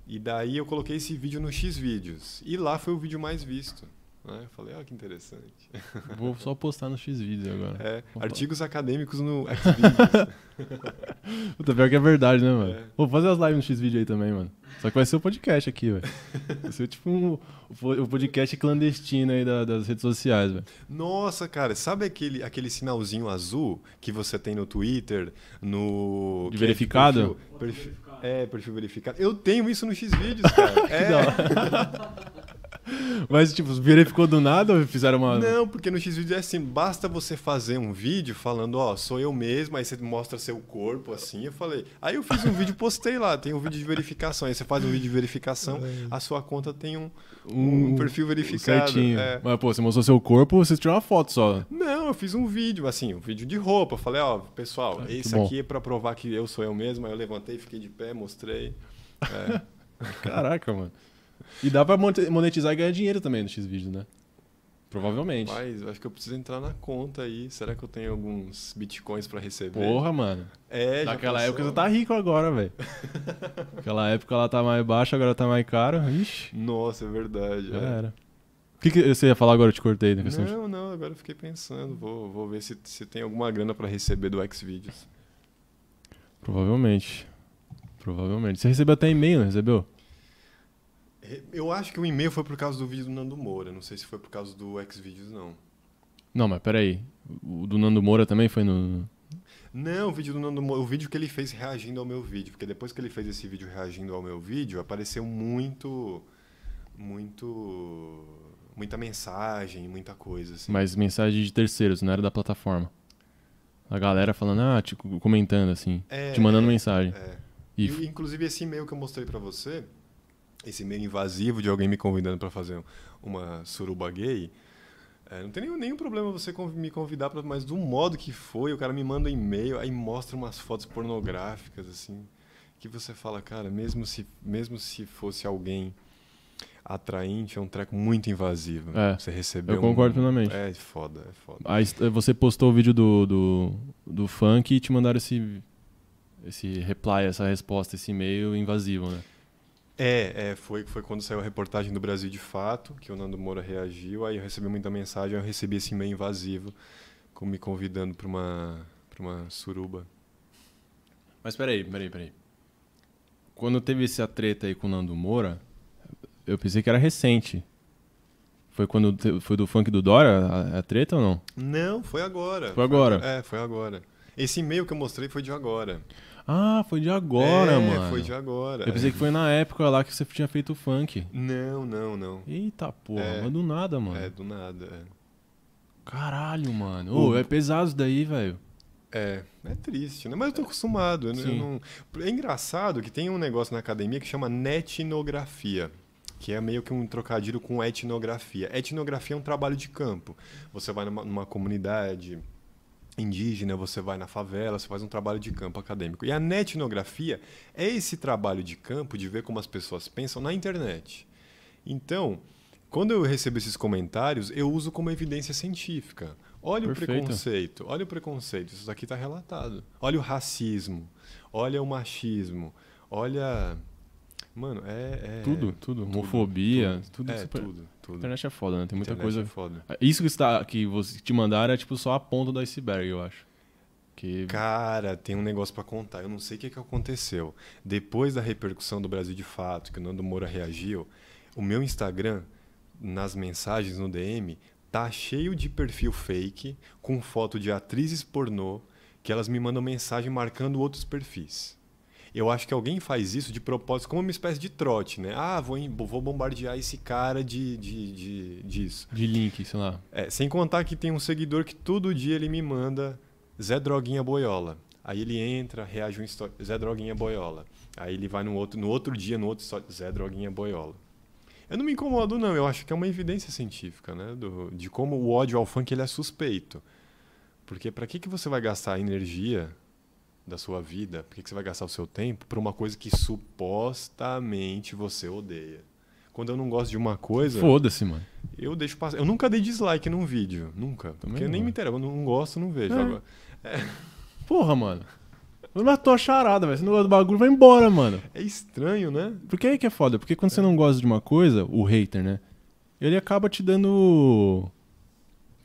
E daí eu coloquei esse vídeo no Xvideos. E lá foi o vídeo mais visto. Né? Eu falei, olha que interessante. Vou só postar no X-Vídeo agora. É, artigos acadêmicos no Xvideos. Puta, pior que é verdade, né, mano? É. Vou fazer as lives no X-Vídeo aí também, mano. Só que vai ser o podcast aqui, velho. Vai ser tipo um, o podcast clandestino aí da- das redes sociais, velho. Nossa, cara, sabe aquele, aquele sinalzinho azul que você tem no Twitter, no. De é verificado? perfil- perfil- é, perfil verificado. Eu tenho isso no Xvideos, cara. é. Mas, tipo, verificou do nada ou fizeram uma. Não, porque no Xvideos é assim, basta você fazer um vídeo falando, ó, sou eu mesmo, aí você mostra seu corpo, assim, eu falei. Aí eu fiz um vídeo postei lá, tem um vídeo de verificação. Aí você faz um vídeo de verificação, a sua conta tem um, um, perfil verificado. Certinho. é. Mas, pô, você mostrou seu corpo, você tirou uma foto só. Não, eu fiz um vídeo, assim, um vídeo de roupa. Falei, ó, pessoal, Ah, esse aqui é pra provar que eu sou eu mesmo. Aí eu levantei, fiquei de pé, mostrei. É. Caraca, mano. E dá pra monetizar e ganhar dinheiro também no X-Vídeo, né? Provavelmente. Mas acho que eu preciso entrar na conta aí. Será que eu tenho alguns bitcoins pra receber? Porra, mano. É, Naquela época você tá rico agora, velho. Naquela época ela tá mais baixa, agora tá mais caro. Ixi, Nossa, é verdade. já é. era. O que, que você ia falar agora? Eu te cortei na questão de... Não, não, agora eu fiquei pensando. Vou, vou ver se, se tem alguma grana pra receber do Xvideos. Provavelmente. Provavelmente. Você recebeu até e-mail, não recebeu? Eu acho que o e-mail foi por causa do vídeo do Nando Moura. Não sei se foi por causa do Xvideos, não. Não, mas peraí. O do Nando Moura também foi no. Não, o vídeo do Nando Moura, o vídeo que ele fez reagindo ao meu vídeo, porque depois que ele fez esse vídeo reagindo ao meu vídeo, apareceu muito muito muita mensagem, muita coisa assim. Mas mensagem de terceiros, não era da plataforma. A galera falando, ah, tipo, comentando assim. É, te mandando é, mensagem. é. E E, inclusive esse e-mail que eu mostrei pra você, esse e-mail invasivo de alguém me convidando pra fazer uma suruba gay, é, não tem nenhum, nenhum problema você me convidar, pra, mas do modo que foi, o cara me manda um e-mail, aí mostra umas fotos pornográficas, assim, que você fala, cara, mesmo se, mesmo se fosse alguém atraente, é um treco muito invasivo. É, você recebeu eu concordo um, plenamente. É foda, é foda. Aí eh, você postou o vídeo do, do, do funk e te mandaram esse, esse reply, essa resposta, esse e-mail invasivo, né? É, é foi, foi quando saiu a reportagem do Brasil de Fato, que o Nando Moura reagiu, aí eu recebi muita mensagem, eu recebi esse e-mail invasivo com- me convidando para uma, pra uma suruba. Mas peraí, peraí, peraí. Quando teve essa treta aí com o Nando Moura, eu pensei que era recente. Foi quando foi do funk do Dora a, a treta ou não? Não, foi agora. Foi agora. É, foi agora. Esse e-mail que eu mostrei foi de agora. Ah, foi de agora, é, mano. foi de agora. Eu pensei que foi na época lá que você tinha feito o funk. Não, não, não. Eita porra, É. mas do nada, mano. É, do nada. é. Caralho, mano. O- Ô, é pesado isso daí, velho. É, é triste, né? Mas eu tô acostumado. eu eu não... É engraçado que tem um negócio na academia que chama netnografia, que é meio que um trocadilho com etnografia. Etnografia é um trabalho de campo. Você vai numa, numa comunidade indígena, você vai na favela, você faz um trabalho de campo acadêmico. E a netnografia é esse trabalho de campo de ver como as pessoas pensam na internet. Então, quando eu recebo esses comentários, eu uso como evidência científica. Olha Perfeito. o preconceito, olha o preconceito, isso aqui está relatado. Olha o racismo, olha o machismo, olha. Mano, é. é- tudo, tudo. Homofobia, tudo. É, super- tudo, A tudo. internet é foda, né? Tem muita Internet coisa. É foda. Isso que, está, que você te mandaram é tipo só a ponta do iceberg, eu acho. Que... Cara, tem um negócio pra contar. Eu não sei o que, que aconteceu. Depois da repercussão do Brasil de Fato, que o Nando Moura reagiu, o meu Instagram, nas mensagens no DM, tá cheio de perfil fake com foto de atrizes pornô que elas me mandam mensagem marcando outros perfis. Eu acho que alguém faz isso de propósito, como uma espécie de trote, né? Ah, vou, vou bombardear esse cara de, de, de- disso. De link, sei lá. É, sem contar que tem um seguidor que todo dia ele me manda Zé Droguinha Boiola. Aí ele entra, reage um story, Zé Droguinha Boiola. Aí ele vai no outro, no outro dia, no outro story, Zé Droguinha Boiola. Eu não me incomodo, não. Eu acho que é uma evidência científica, né? do- de como o ódio ao funk ele é suspeito. Porque para que, que você vai gastar energia da sua vida? Por que, que você vai gastar o seu tempo por uma coisa que supostamente você odeia? Quando eu não gosto de uma coisa, Foda-se, mano. eu deixo passar. Eu nunca dei dislike num vídeo, nunca. porque não, nem é. me interessa, eu não gosto, não vejo. É. Agora, Porra, mano. Mas tua charada, velho. Você não gosta do bagulho, vai embora, mano. é estranho, né? Porque aí que é foda. Porque quando você não gosta de uma coisa, o hater, né? Ele acaba te dando.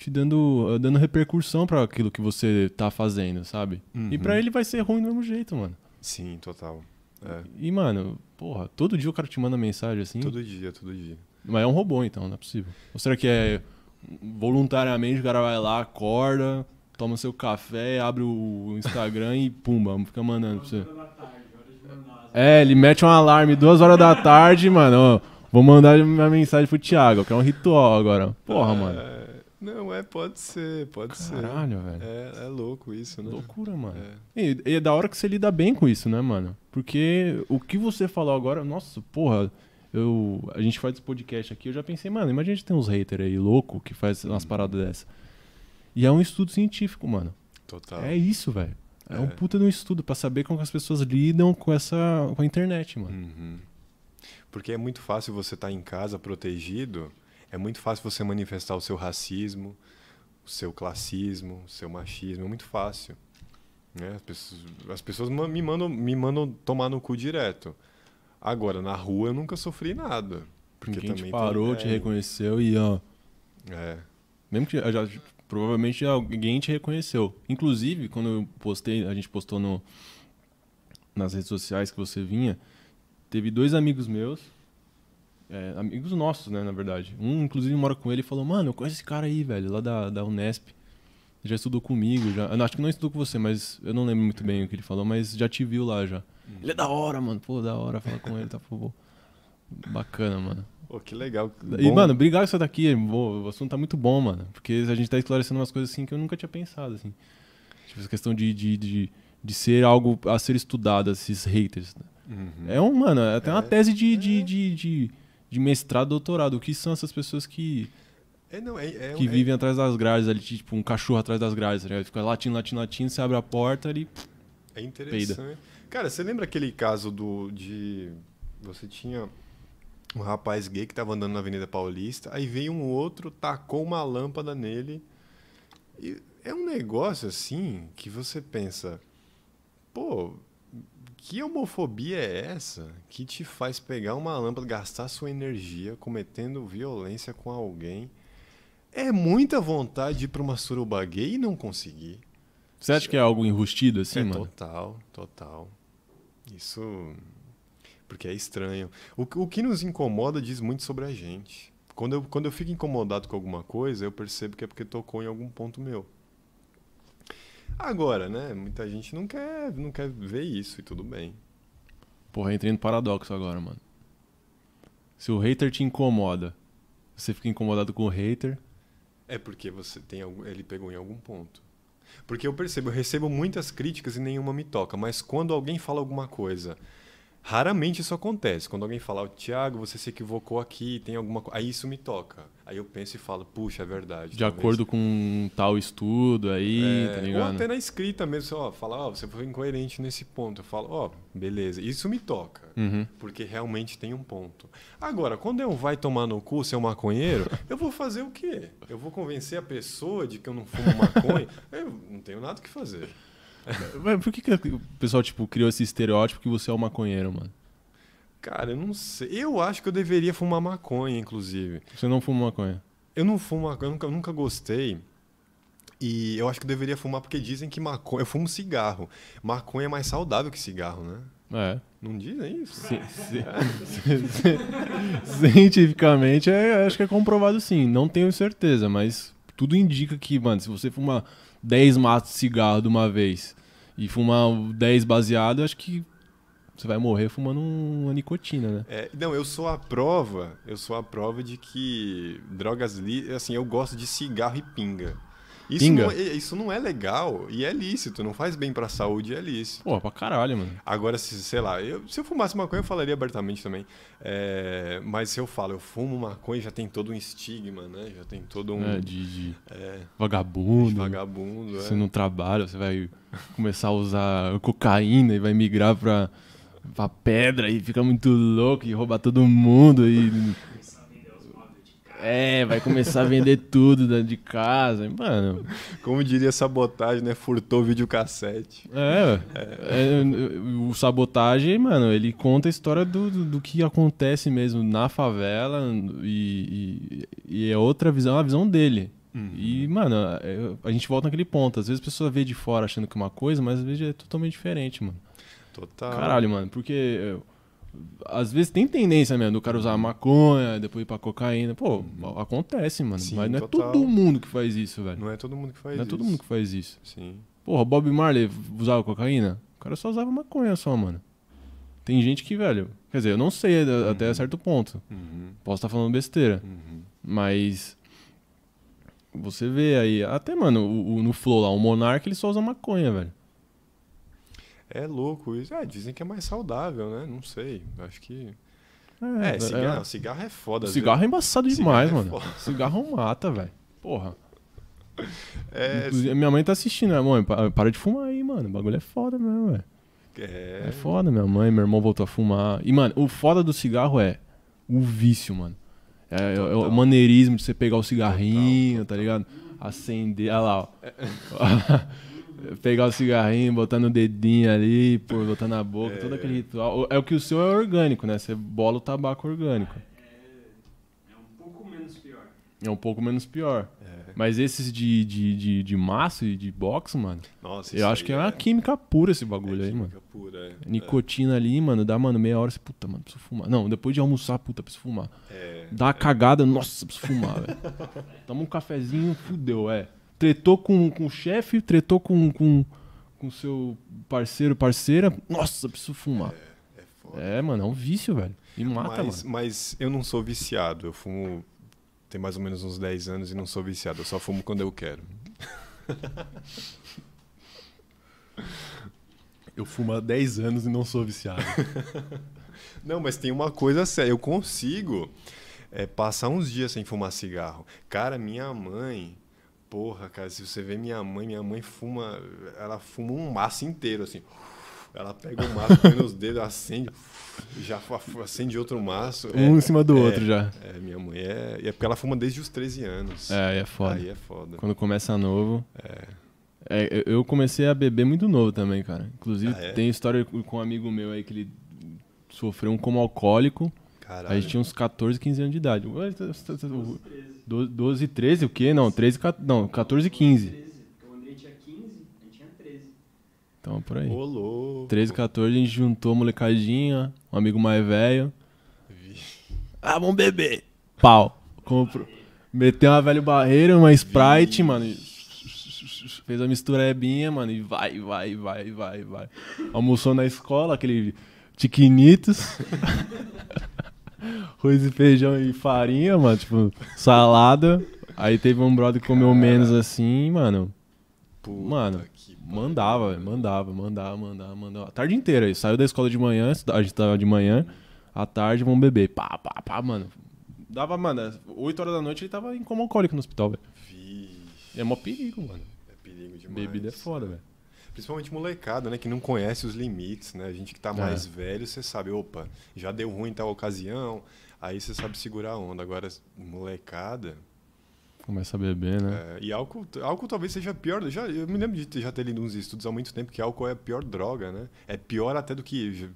Te dando, dando repercussão pra aquilo que você tá fazendo, sabe? E Uhum. pra ele vai ser ruim do mesmo jeito, mano. Sim, total. É. E, mano, porra, todo dia o cara te manda mensagem assim. Todo dia, todo dia. Mas é um robô, então, não é possível. Ou será que é voluntariamente o cara vai lá, acorda, toma seu café, abre o Instagram e pumba, fica mandando pra você. É, ele mete um alarme duas horas da tarde, mano. ó, vou mandar uma mensagem pro Thiago, que é um ritual agora. Porra, mano. Não, é, pode ser, pode Caralho, velho. ser. É, é louco isso, né? Loucura, mano. É. E, e é da hora que você lida bem com isso, né, mano? Porque o que você falou agora, nossa, porra, eu, a gente faz esse podcast aqui, eu já pensei, mano, imagina a gente tem uns haters aí louco que faz umas paradas dessa. E é um estudo científico, mano. Total. É isso, velho. É. um É. puta de um estudo pra saber como as pessoas lidam com essa com a internet, mano. Uhum. Porque é muito fácil você estar em casa protegido, é muito fácil você manifestar o seu racismo, o seu classismo, o seu machismo, é muito fácil. Né? As pessoas, as pessoas me, mandam, me mandam tomar no cu direto. Agora, na rua eu nunca sofri nada. Porque Ninguém te também parou, tem, te é, reconheceu e ó, É, Mesmo que já, provavelmente alguém te reconheceu. Inclusive, quando eu postei, a gente postou no, nas redes sociais que você vinha, teve dois amigos meus, é, amigos nossos, né, na verdade. Um, inclusive, mora com ele e falou, mano, eu conheço esse cara aí, velho, lá da, da Unesp. Já estudou comigo, já. acho que não estudou com você, mas eu não lembro muito bem o que ele falou, mas já te viu lá já. Ele é da hora, mano. Pô, da hora falar com ele, tá por favor. Bacana, mano. Pô, que legal. E, Bom- mano, obrigado por você estar aqui. Pô, o assunto tá muito bom, mano. Porque a gente tá esclarecendo umas coisas assim que eu nunca tinha pensado, assim. Tipo, essa questão de, de, de, de ser algo a ser estudado, esses haters. Uhum. É um, mano, é até uma É. tese de, de, de, de, de mestrado, doutorado. O que são essas pessoas que, É, não, é, é, que é- vivem atrás das grades ali, tipo um cachorro atrás das grades, ligado? Fica latindo, latindo, latindo, você abre a porta ali. É interessante. Cara, você lembra aquele caso do de você tinha um rapaz gay que tava andando na Avenida Paulista, aí veio um outro, tacou uma lâmpada nele. E é um negócio assim que você pensa, pô, que homofobia é essa que te faz pegar uma lâmpada, gastar sua energia cometendo violência com alguém? É muita vontade de ir pra uma suruba gay e não conseguir. Você acha que é algo enrustido assim, é, mano? Total, total. Isso. Porque é estranho. O, que- o que nos incomoda diz muito sobre a gente. Quando eu, quando eu fico incomodado com alguma coisa, eu percebo que é porque tocou em algum ponto meu. Agora, né? Muita gente não quer, não quer ver isso e tudo bem. Porra, entrei no paradoxo agora, mano. Se o hater te incomoda, você fica incomodado com o hater. É porque você tem algum, ele pegou em algum ponto. Porque eu percebo, eu recebo muitas críticas e nenhuma me toca, mas quando alguém fala alguma coisa, raramente isso acontece. Quando alguém fala, Tiago, você se equivocou aqui, tem alguma coisa. Aí isso me toca. Aí eu penso e falo, puxa, é verdade. De talvez. acordo com um tal estudo aí, É, tá ou ligado? até na escrita mesmo, ó, fala, ó, você foi incoerente nesse ponto. Eu falo, ó, beleza, isso me toca. Uhum. Porque realmente tem um ponto. Agora, quando eu vai tomar no cu ser um maconheiro, eu vou fazer o quê? Eu vou convencer a pessoa de que eu não fumo maconha? Eu não tenho nada o que fazer. Mas por que, que o pessoal, tipo, criou esse estereótipo que você é um maconheiro, mano? Cara, eu não sei. Eu acho que eu deveria fumar maconha, inclusive. Você não fuma maconha. Eu não fumo maconha, eu nunca, eu nunca gostei. E eu acho que eu deveria fumar porque dizem que maconha. Eu fumo cigarro. Maconha é mais saudável que cigarro, né? É. Não dizem isso? Ci- Cientificamente, é, acho que é comprovado sim. Não tenho certeza, mas tudo indica que, mano, se você fumar 10 maços de cigarro de uma vez e fumar 10 baseado, acho que você vai morrer fumando uma nicotina, né? É, não, eu sou a prova, eu sou a prova de que drogas li, assim, eu gosto de cigarro e pinga. Isso Pinga? não, é, isso não é legal e é lícito, não faz bem pra saúde, é lícito. Pô, pra caralho, mano. Agora, se, sei lá, eu- se eu fumasse maconha, eu falaria abertamente também. É, mas se eu falo, eu fumo maconha, já tem todo um estigma, né? Já tem todo um É, de, de é, vagabundo. vagabundo. Você é. não trabalha, você vai começar a usar cocaína e vai migrar pra, pra pedra e fica muito louco e roubar todo mundo e. É, vai começar a vender tudo da- de casa. Mano, Como diria sabotagem, né? Furtou videocassete. é, é, O sabotagem, mano, ele conta a história do, do, do que acontece mesmo na favela e, e, e é outra visão, é a visão dele. E, mano, é- a gente volta naquele ponto. Às vezes a pessoa vê de fora achando que é uma coisa, mas às vezes é totalmente diferente, mano. Total. Caralho, mano, porque é, às vezes tem tendência mesmo do cara usar maconha, depois ir pra cocaína. Pô, acontece, mano. Sim, mas não é total. todo mundo que faz isso, velho. Não é todo mundo que faz Não é isso. todo mundo que faz isso. Sim. Porra, Bob Marley usava cocaína? O cara só usava maconha só, mano. Tem gente que, velho. Quer dizer, eu não sei a- até certo ponto. Uhum. Posso estar falando besteira. Uhum. Mas. Você vê aí. Até, mano, o, o- no Flow lá, o Monark ele só usa maconha, velho. É louco isso. É, dizem que é mais saudável, né? Não sei. Acho que. É, cigarro, cigarro é foda. O às cigarro é embaçado Cigarro demais, é mano. foda. Cigarro mata, velho. Porra. É, minha mãe tá assistindo, né, mãe? Pa- Para de fumar aí, mano. O bagulho é foda mesmo, velho. é, É foda, minha mãe, meu irmão voltou a fumar. E, mano, o foda do cigarro é o vício, mano. É, é- é o Total. maneirismo de você pegar o cigarrinho, Total, tá ligado? Acender, olha lá, ó. pegar o cigarrinho, botando o dedinho ali, pô, botando na boca, todo aquele ritual. É o que o seu é orgânico, né? Você bola o tabaco orgânico. É um pouco menos pior. É um pouco menos pior. é. Mas esses de, de, de, de maço e de boxe, mano, Nossa, eu acho que é uma química pura esse bagulho é aí, mano. química Pura, é. Nicotina ali, mano, dá, mano, meia hora, você, puta, mano, preciso fumar. Não, depois de almoçar, puta, preciso fumar. É, Dá uma cagada, nossa, preciso fumar, velho. Toma um cafezinho, fudeu, é. Tretou com, com o chefe, tretou com com com seu parceiro, parceira, nossa, preciso fumar. é foda. É, mano, é um vício, velho. E mata, mas, mano. mas eu não sou viciado. Eu fumo tem mais ou menos uns 10 anos e não sou viciado. Eu só fumo quando eu quero. Eu fumo há 10 anos e não sou viciado. Não, mas tem uma coisa séria. Eu consigo é, passar uns dias sem fumar cigarro. Cara, minha mãe. Porra, cara, se você vê minha mãe, minha mãe fuma. Ela fuma um maço inteiro, assim. Ela pega o maço, põe nos dedos, acende, já acende outro maço. É, um em cima do é, outro já. É, minha mãe é. E é porque ela fuma desde os 13 anos. É, aí é foda. Aí é foda. Quando começa novo. É, eu- eu comecei a beber muito novo também, cara. Inclusive, Ah, é? tem história com um amigo meu aí que ele sofreu um coma alcoólico. Caralho. A gente tinha uns 14, 15 anos de idade. Ué, tá- tá- tá- 12, 12 13, o quê? Não, 13, 14, não, 14, 15. 13. Porque o Andrei tinha 15, a gente tinha 13. Então, por aí. Louco. 13, 14, a gente juntou a molecadinha, um amigo mais velho. Ah, vamos beber. Pau. Comprou. Meteu uma velha barreira, uma Sprite, mano. e Fez a misturebinha, mano, e vai, vai, vai, vai, vai. Almoçou na escola, aquele tiquinitos. Arroz e feijão e farinha, mano, tipo, salada. Aí teve um brother que comeu menos assim, mano. Puta Mano, que Mandava, mandava, mandava, mandava, mandava. A tarde inteira. Aí saiu da escola de manhã, a gente tava de manhã, à tarde vamos beber. Pá, pá, pá, mano. Dava, mano, 8 horas da noite ele tava em coma alcoólico no hospital, velho. É mó perigo, mano. é perigo demais. Bebida é foda, velho. Principalmente molecada, né? Que não conhece os limites, né? A gente que tá É. mais velho, você sabe, opa, já deu ruim em tal ocasião, aí você sabe segurar a onda. Agora, molecada. Começa a beber, né? é, e álcool, álcool talvez seja pior. Já, eu me lembro de ter- já ter lido uns estudos há muito tempo que álcool é a pior droga, né? É pior até do que.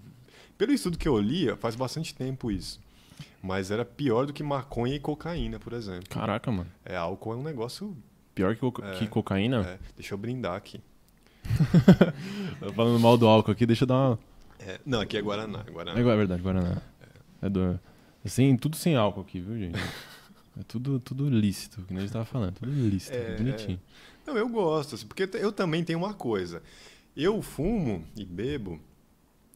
Pelo estudo que eu li, faz bastante tempo isso. Mas era pior do que maconha e cocaína, por exemplo. Caraca, mano. É, álcool é um negócio. Pior que, coca- É. que cocaína. é, deixa eu brindar aqui. Tô Falando mal do álcool aqui, deixa eu dar uma. É, não, aqui é Guaraná. Guaraná. É, é verdade, Guaraná. É do. Assim, tudo sem álcool aqui, viu, gente? É tudo, tudo lícito, que nem a gente tava falando. Tudo lícito, É, bonitinho. Não, eu gosto, assim, porque eu também tenho uma coisa. Eu fumo e bebo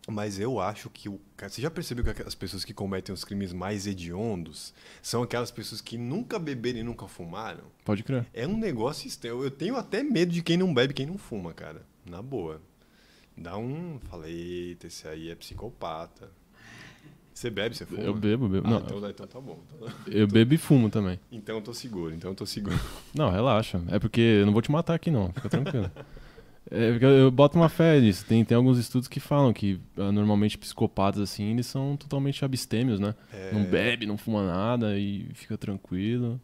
Mas eu acho que o. Você já percebeu que as pessoas que cometem os crimes mais hediondos são aquelas pessoas que nunca beberam e nunca fumaram? Pode crer. É um negócio estranho. Eu tenho até medo de quem não bebe e quem não fuma, cara. Na boa. Dá um. Falei, eita, esse aí é psicopata. Você bebe, você fuma? Eu bebo, bebo. Ah, Não, então, então tá bom. Então, eu bebo e fumo também. então eu tô seguro, então eu tô seguro. Não, relaxa. É porque eu não vou te matar aqui, não. Fica tranquilo. É eu, eu boto uma fé nisso. Tem, tem alguns estudos que falam que ah, normalmente psicopatas, assim, eles são totalmente abstêmios, né? É, Não bebe, não fuma nada e fica tranquilo.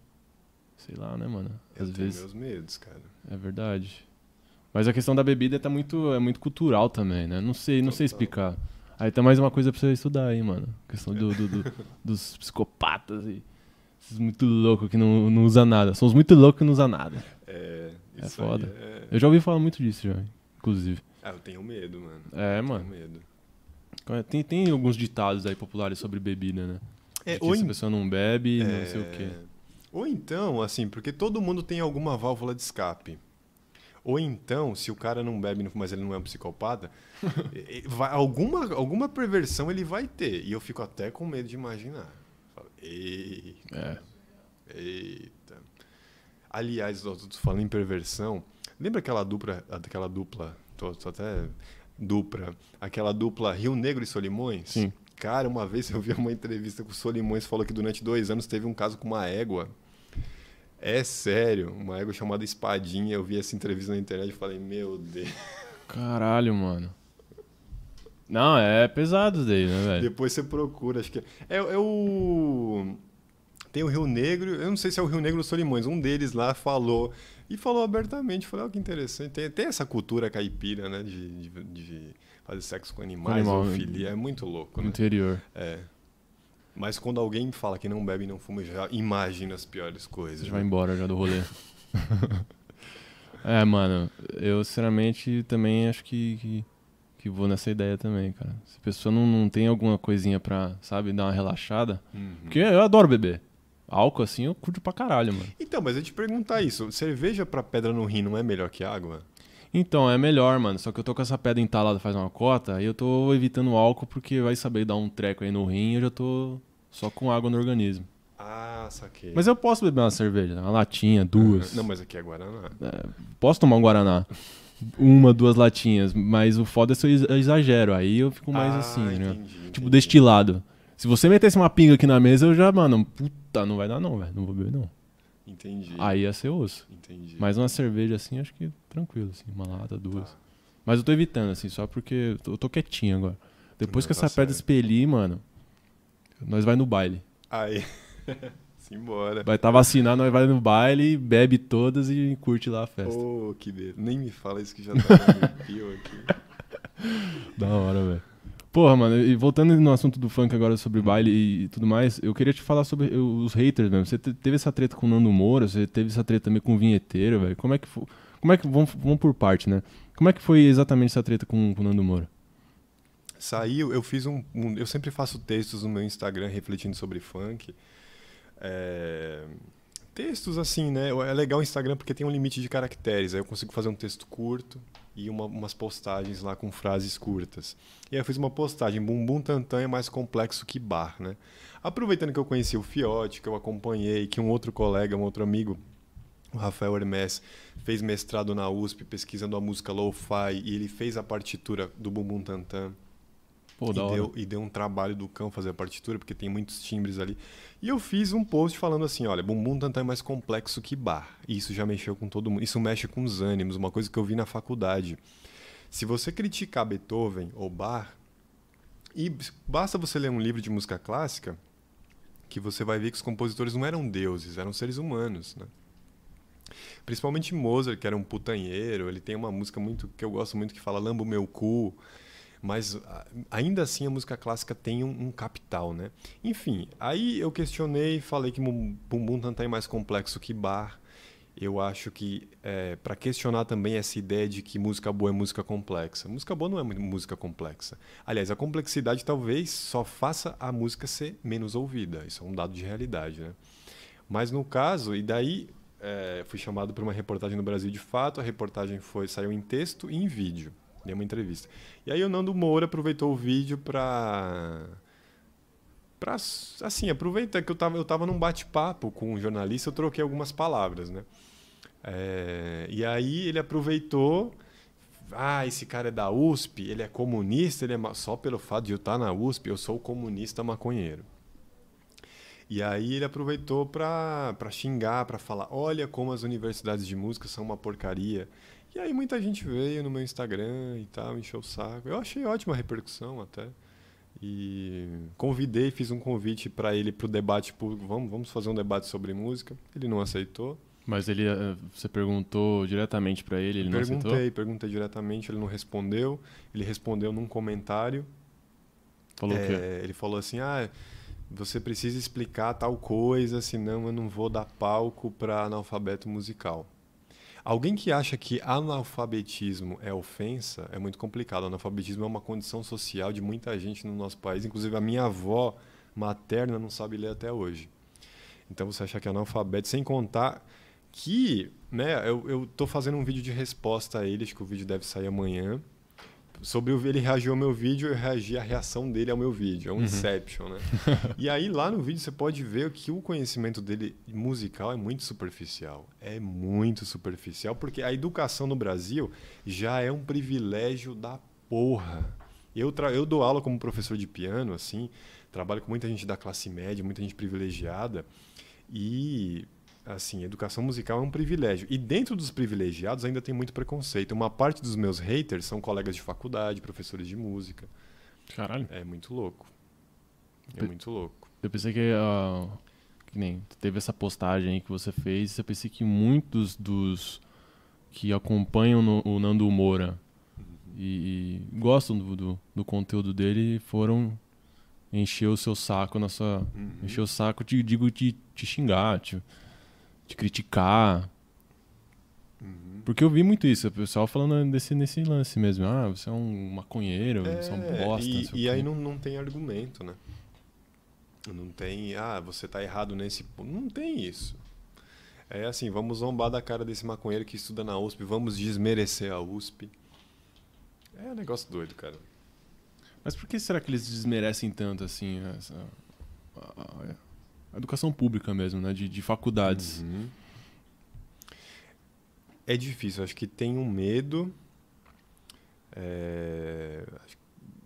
Sei lá, né, mano? Eu Às tenho vezes meus medos, cara. é verdade. Mas a questão da bebida tá muito, é muito cultural também, né? Não sei, não sei explicar. Aí tá mais uma coisa pra você estudar aí, mano. A questão do, do- do- dos psicopatas e esses muito loucos que não, não usa nada. São os muito loucos que não usam nada. É isso aí foda. é- Eu já ouvi falar muito disso já, inclusive. Ah, eu tenho medo, mano. É, Tenho mano. medo. Tem, tem alguns ditados aí populares sobre bebida, né? É, De que ou se a pessoa não bebe, não É, sei o quê. Ou então, assim, porque todo mundo tem alguma válvula de escape. Ou então, se o cara não bebe, não- mas ele não é um psicopata, vai- alguma, alguma perversão ele vai ter. E eu fico até com medo de imaginar. Falo, Eita, É. eita. Aliás, falando em perversão. Lembra aquela dupla, aquela dupla, tô, tô até dupla, aquela dupla Rio Negro e Solimões? Sim. Cara, uma vez eu vi uma entrevista com o Solimões falou que durante dois anos teve um caso com uma égua. É sério, uma égua chamada Espadinha. Eu vi essa entrevista na internet e falei, meu Deus. Caralho, mano. Não, é pesado daí, né, velho? Depois você procura, acho que é, é o. Tem o Rio Negro, eu não sei se é o Rio Negro ou Solimões, um deles lá falou, e falou abertamente, falou, olha que interessante, tem, tem essa cultura caipira, né, de, de, de fazer sexo com animais, animal, zoofilia, é muito louco, No né? interior. É. Mas quando alguém fala que não bebe e não fuma, já imagina as piores coisas. Já vai né? embora já do rolê. é, mano, eu sinceramente também acho que, que, que vou nessa ideia também, cara. Se a pessoa não, não tem alguma coisinha pra, sabe, dar uma relaxada. Uhum. Porque eu adoro beber. Álcool, assim, eu curto pra caralho, mano. Então, mas eu te perguntar isso, cerveja pra pedra no rim não é melhor que água? Então, é melhor, mano. Só que eu tô com essa pedra entalada faz uma cota, aí eu tô evitando álcool porque vai saber dar um treco aí no rim e eu já tô só com água no organismo. Ah, saquei. Mas eu posso beber uma cerveja, uma latinha, duas. Não, mas aqui é Guaraná. Posso tomar um Guaraná. Uma, duas latinhas. Mas o foda é se eu ex- exagero. Aí eu fico mais Ah, assim, né? entendi, Tipo, entendi. destilado. Se você metesse uma pinga aqui na mesa, eu já, mano, puta, não vai dar não, velho. Não vou beber, não. Entendi. Aí ia ser osso. Entendi. Mas uma cerveja assim, acho que tranquilo, assim. Uma lata, duas. Mas eu tô evitando, assim, só porque eu tô, eu tô quietinho agora. Depois Não, que tá essa pedra expelir, mano, nós vai no baile. Aí. Simbora. Vai estar tá vacinado, nós vai no baile, bebe todas e curte lá a festa. Oh, que beleza. Nem me fala isso que já tá arrepio aqui. Da hora, velho. Porra, mano, e voltando no assunto do funk agora sobre baile e tudo mais, eu queria te falar sobre os haters mesmo. Você te- teve essa treta com o Nando Moura, você teve essa treta também com o Vinheteiro, velho. Como é que foi? Como é que. Vamos, vamos por parte, né? Como é que foi exatamente essa treta com, com o Nando Moura? Saiu, eu fiz um, um- Eu sempre faço textos no meu Instagram refletindo sobre funk. É, textos assim, né? É legal o Instagram porque tem um limite de caracteres. Aí eu consigo fazer um texto curto e uma- umas postagens lá com frases curtas. E aí eu fiz uma postagem: Bumbum Tantan é mais complexo que bar, né? Aproveitando que eu conheci o Fiote, que eu acompanhei, que um outro colega, um outro amigo, o Rafael Hermes, fez mestrado na USP pesquisando a música lo-fi e ele fez a partitura do Bumbum Tantan. Pô, e, deu, e deu um trabalho do cão fazer a partitura, porque tem muitos timbres ali. E eu fiz um post falando assim: olha, Bumbum Tantan é mais complexo que bar. E isso já mexeu com todo mundo. Isso mexe com os ânimos, uma coisa que eu vi na faculdade. Se você criticar Beethoven ou Bach, e basta você ler um livro de música clássica, que você vai ver que os compositores não eram deuses, eram seres humanos, né? Principalmente Mozart, que era um putanheiro, ele tem uma música muito que eu gosto muito que fala Lamba o meu cu, mas ainda assim a música clássica tem um, um capital, né? Enfim, aí eu questionei, falei que Bum- Bumbum Tantan é mais complexo que bar. Eu acho que para questionar também essa ideia de que música boa é música complexa. Música boa não é música complexa. Aliás, a complexidade talvez só faça a música ser menos ouvida. Isso é um dado de realidade, né? Mas no caso, e daí é, fui chamado para uma reportagem no Brasil de Fato. A reportagem foi saiu em texto e em vídeo. Dei uma entrevista. E aí o Nando Moura aproveitou o vídeo pra. pra assim, aproveita que eu tava, eu tava num bate-papo com um jornalista, eu troquei algumas palavras, né? É, e aí ele aproveitou. Ah, esse cara é da USP, ele é comunista, ele é só pelo fato de eu estar na USP, eu sou comunista maconheiro. E aí ele aproveitou para xingar, para falar, olha como as universidades de música são uma porcaria. E aí muita gente veio no meu Instagram e tal, encheu o saco. Eu achei ótima a repercussão até. E convidei, fiz um convite para ele para o debate público. Vamos, vamos fazer um debate sobre música. Ele não aceitou. Mas ele, eh, você perguntou diretamente pra ele, ele não perguntei, aceitou? perguntei diretamente, ele não respondeu. Ele respondeu num comentário. Falou o quê? É, ele falou assim: ah, você precisa explicar tal coisa, senão eu não vou dar palco para analfabeto musical. Alguém que acha que analfabetismo é ofensa é muito complicado. Analfabetismo é uma condição social de muita gente no nosso país. Inclusive, a minha avó materna não sabe ler até hoje. Então, você achar que é analfabeto, sem contar que né, eu estou fazendo um vídeo de resposta a ele, acho que o vídeo deve sair amanhã. Sobre o, ele reagiu ao meu vídeo, eu reagi à reação dele ao meu vídeo. É um Inception, né? e aí lá no vídeo você pode ver que o conhecimento dele musical é muito superficial. É muito superficial, porque a educação no Brasil já é um privilégio da porra. Eu, eu dou aula como professor de piano, assim, trabalho com muita gente da classe média, muita gente privilegiada. E, assim, educação musical é um privilégio. E dentro dos privilegiados ainda tem muito preconceito. Uma parte dos meus haters são colegas de faculdade, professores de música. Caralho. É muito louco. É Pe- muito louco. Eu pensei que, ah, que nem teve essa postagem aí que você fez, eu pensei que muitos dos que acompanham no- o Nando Moura e, e gostam do, do, do conteúdo dele foram encher o seu saco na sua. Uhum. Encher o saco, te, digo, te, te xingar, te, te criticar. Uhum. Porque eu vi muito isso, o pessoal falando desse, nesse lance mesmo. Ah, você é um maconheiro, você é um É, bosta. E, e aí não, não tem argumento, né? Não tem, ah, você tá errado nesse ponto. Não tem isso. É assim, vamos zombar da cara desse maconheiro que estuda na USP, vamos desmerecer a USP. É um negócio doido, cara. Mas por que será que eles desmerecem tanto assim essa, educação pública mesmo, né? De, de faculdades. Uhum. É difícil, acho que tem um medo. é, acho,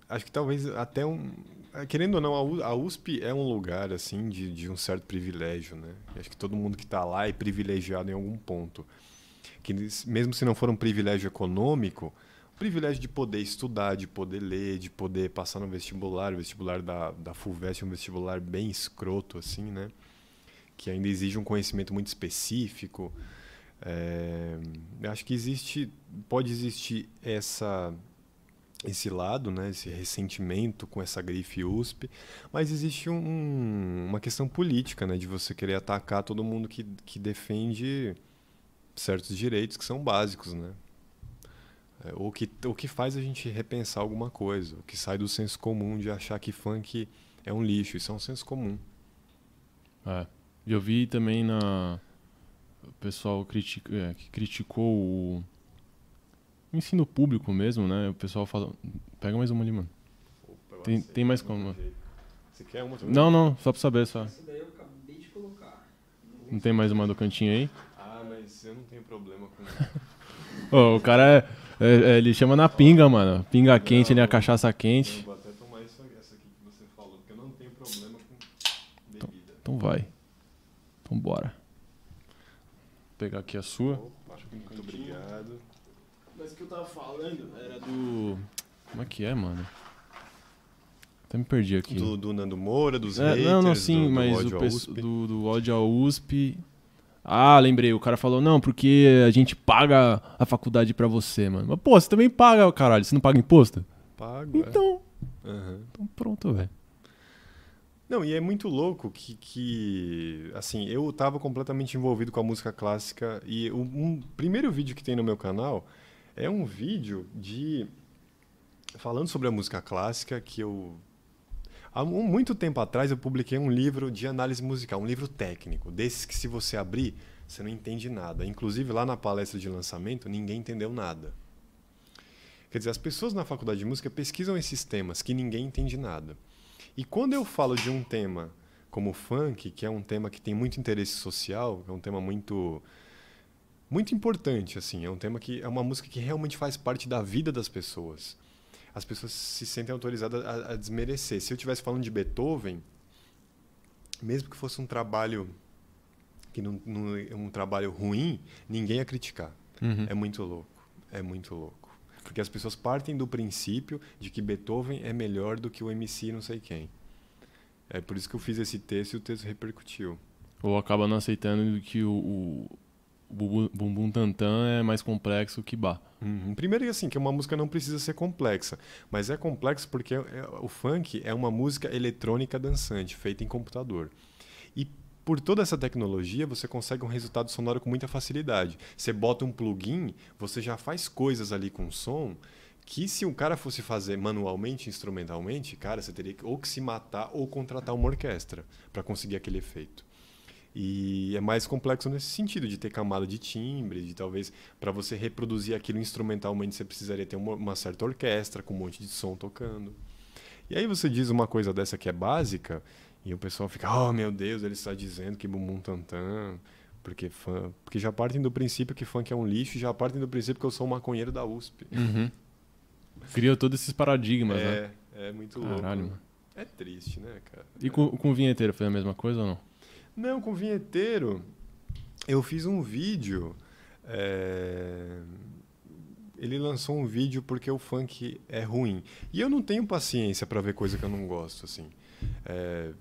acho que talvez até um. é, Querendo ou não, a USP é um lugar assim de, de um certo privilégio, né? Acho que todo mundo que está lá é privilegiado em algum ponto. Que mesmo se não for um privilégio econômico, privilégio de poder estudar, de poder ler, de poder passar no vestibular, o vestibular da, da FUVEST é um vestibular bem escroto, assim, né? Que ainda exige um conhecimento muito específico. É, acho que existe, pode existir essa esse lado, né, esse ressentimento com essa grife USP, mas existe um- uma questão política, né, de você querer atacar todo mundo que, que defende certos direitos que são básicos, né? É, o, que, o que faz a gente repensar alguma coisa, o que sai do senso comum de achar que funk é um lixo, isso é um senso comum. É. E eu vi também na. O pessoal critica, é, que criticou o o ensino público mesmo, né? O pessoal fala. Pega mais uma ali, mano. Opa, Tem- tem mais como? Você quer uma também? Não, não, só pra saber só. Essa daí eu acabei de colocar. Não tem mais uma do cantinho aí? Ah, mas eu não tenho problema com Ô, o cara é, é- é, Ele chama na pinga, mano. Pinga quente, ele é a cachaça quente. Eu vou até tomar isso, essa aqui que você falou, porque eu não tenho problema com bebida. Então vai. Então bora. Vou pegar aqui a sua. Opa, muito obrigado. Mas o que eu tava falando era do. Como é que é, mano? Até me perdi aqui. Do, do Nando Moura, dos É, haters, não, não, sim, do, do mas ódio o do, do ódio à USP. Ah, lembrei, o cara falou, não, porque a gente paga a faculdade pra você, mano. Mas, pô, você também paga, caralho, você não paga imposto? Pago, é. Então, Aham. então pronto, velho. Não, e é muito louco que, que, assim, eu tava completamente envolvido com a música clássica e o um primeiro vídeo que tem no meu canal é um vídeo de falando sobre a música clássica que eu há mu- muito tempo atrás eu publiquei um livro de análise musical, um livro técnico, desses que se você abrir, você não entende nada. Inclusive lá na palestra de lançamento, ninguém entendeu nada. Quer dizer, as pessoas na faculdade de música pesquisam esses temas que ninguém entende nada. E quando eu falo de um tema como o funk, que é um tema que tem muito interesse social, é um tema muito muito importante assim, é um tema que é uma música que realmente faz parte da vida das pessoas. As pessoas se sentem autorizadas a, a desmerecer. Se eu estivesse falando de Beethoven, mesmo que fosse um trabalho que não, não é um trabalho ruim, ninguém ia criticar. Uhum. É muito louco. É muito louco. Porque as pessoas partem do princípio de que Beethoven é melhor do que o MC não sei quem. É por isso que eu fiz esse texto e o texto repercutiu. Ou acaba não aceitando que o, o, o Bumbum Bumbum Tantan é mais complexo que Bar. Uhum. Primeiro que assim, que uma música não precisa ser complexa, mas é complexo porque é- é- o funk é uma música eletrônica dançante, feita em computador. E por toda essa tecnologia, você consegue um resultado sonoro com muita facilidade. Você bota um plugin, você já faz coisas ali com som que se um cara fosse fazer manualmente, instrumentalmente, cara, você teria que ou que se matar ou contratar uma orquestra para conseguir aquele efeito. E é mais complexo nesse sentido, de ter camada de timbre, de talvez para você reproduzir aquilo instrumentalmente você precisaria ter uma, uma certa orquestra com um monte de som tocando. E aí você diz uma coisa dessa que é básica e o pessoal fica, oh meu Deus, ele está dizendo que bumbum tantan, porque fã, porque já partem do princípio que funk é um lixo, já partem do princípio que eu sou um maconheiro da USP. Cria todos esses paradigmas, né? é, é muito louco. Caralho, mano. É triste, né, cara? E com, com o vinheteiro foi a mesma coisa ou não? Não, com o vinheteiro, eu fiz um vídeo. é, Ele lançou um vídeo porque o funk é ruim. E eu não tenho paciência pra ver coisa que eu não gosto, assim. É,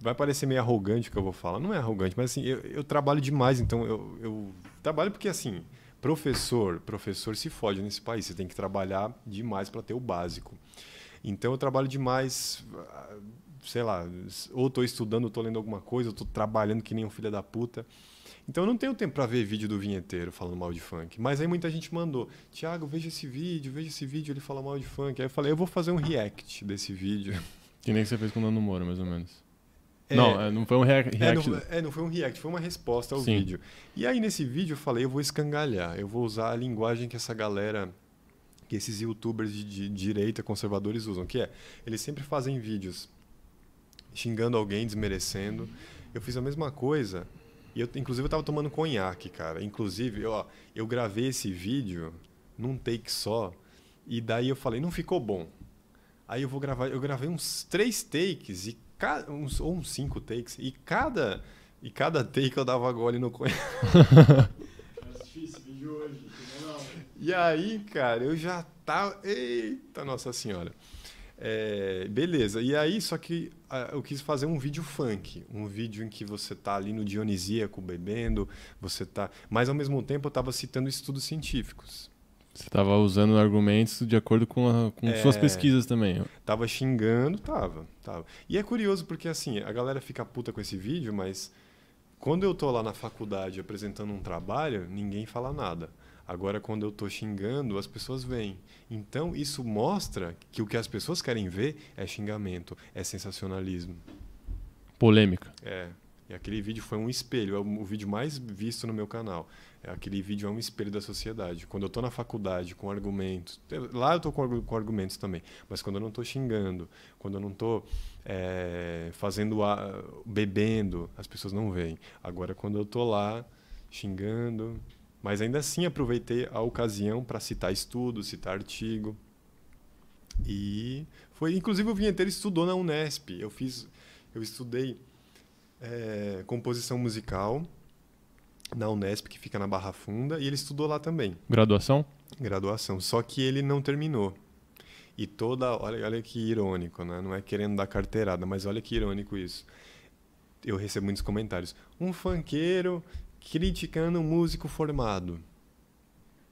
Vai parecer meio arrogante o que eu vou falar. Não é arrogante, mas assim, eu, eu trabalho demais, então eu, eu trabalho porque assim, professor, professor se fode nesse país. Você tem que trabalhar demais para ter o básico. Então eu trabalho demais, sei lá, ou estou estudando, ou estou lendo alguma coisa, ou estou trabalhando que nem um filho da puta. Então eu não tenho tempo para ver vídeo do vinheteiro falando mal de funk. Mas aí muita gente mandou, Tiago, veja esse vídeo, veja esse vídeo, ele fala mal de funk. Aí eu falei, eu vou fazer um react desse vídeo. Que nem que você fez com o Nando Moura, mais ou menos. É, Não, é, não foi um rea- É react. não, é, não foi um react, foi uma resposta ao Sim. vídeo. E aí nesse vídeo eu falei, eu vou escangalhar, eu vou usar a linguagem que essa galera, que esses youtubers de, de direita conservadores usam, que é, eles sempre fazem vídeos xingando alguém, desmerecendo. Eu fiz a mesma coisa, e eu, inclusive eu tava tomando conhaque, cara. Inclusive, ó, eu gravei esse vídeo num take só, e daí eu falei, não ficou bom. Aí eu vou gravar, eu gravei uns três takes e ca- uns, ou uns cinco takes e cada e cada take eu dava gole no conhaque. assisti esse vídeo hoje. Não, E aí, cara, eu já tava. Eita, Nossa Senhora. É, beleza. E aí, só que eu quis fazer um vídeo funk. Um vídeo em que você tá ali no Dionisíaco bebendo, você tá. Mas ao mesmo tempo eu tava citando estudos científicos. Você estava usando argumentos de acordo com, a- com É. suas pesquisas também. Tava xingando, tava, tava. E é curioso porque assim, a galera fica puta com esse vídeo, mas quando eu tô lá na faculdade apresentando um trabalho, ninguém fala nada. Agora quando eu tô xingando, as pessoas vêm. Então isso mostra que o que as pessoas querem ver é xingamento, é sensacionalismo. Polêmica. É. E aquele vídeo foi um espelho, é o vídeo mais visto no meu canal. É, Aquele vídeo é um espelho da sociedade. Quando eu tô na faculdade com argumentos, lá eu tô com, com argumentos também, mas quando eu não tô xingando, quando eu não tô é, fazendo a, bebendo, as pessoas não veem. Agora quando eu tô lá xingando, mas ainda assim aproveitei a ocasião para citar estudo, citar artigo. E foi, inclusive o vinheteiro estudou na Unesp. Eu fiz, eu estudei é, composição musical na Unesp, que fica na Barra Funda, e ele estudou lá também, Graduação? graduação. Só que ele não terminou. E toda. Olha, olha que irônico, né? Não é querendo dar carteirada, mas olha que irônico isso. Eu recebo muitos comentários. Um funkeiro criticando um músico formado.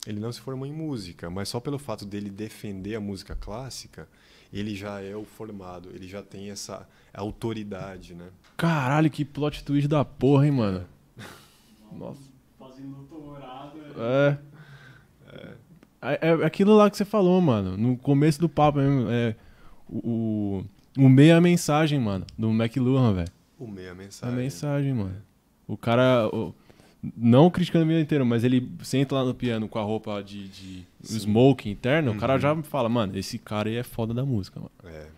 Ele não se formou em música, mas só pelo fato dele defender a música clássica, ele já é o formado, ele já tem essa autoridade, né? Caralho, que plot twist da porra, hein, mano? Nossa. Fazendo doutorado. É. É, é aquilo lá que você falou, mano. No começo do papo mesmo. É, o, o, o meio é a mensagem, mano. Do McLuhan, velho. O meia A mensagem. mensagem, mano. O cara. o- Não criticando a vida inteira, mas ele senta lá no piano com a roupa de, de Sim. smoke interno, o cara Uhum. já fala, mano, esse cara aí é foda da música, mano. É.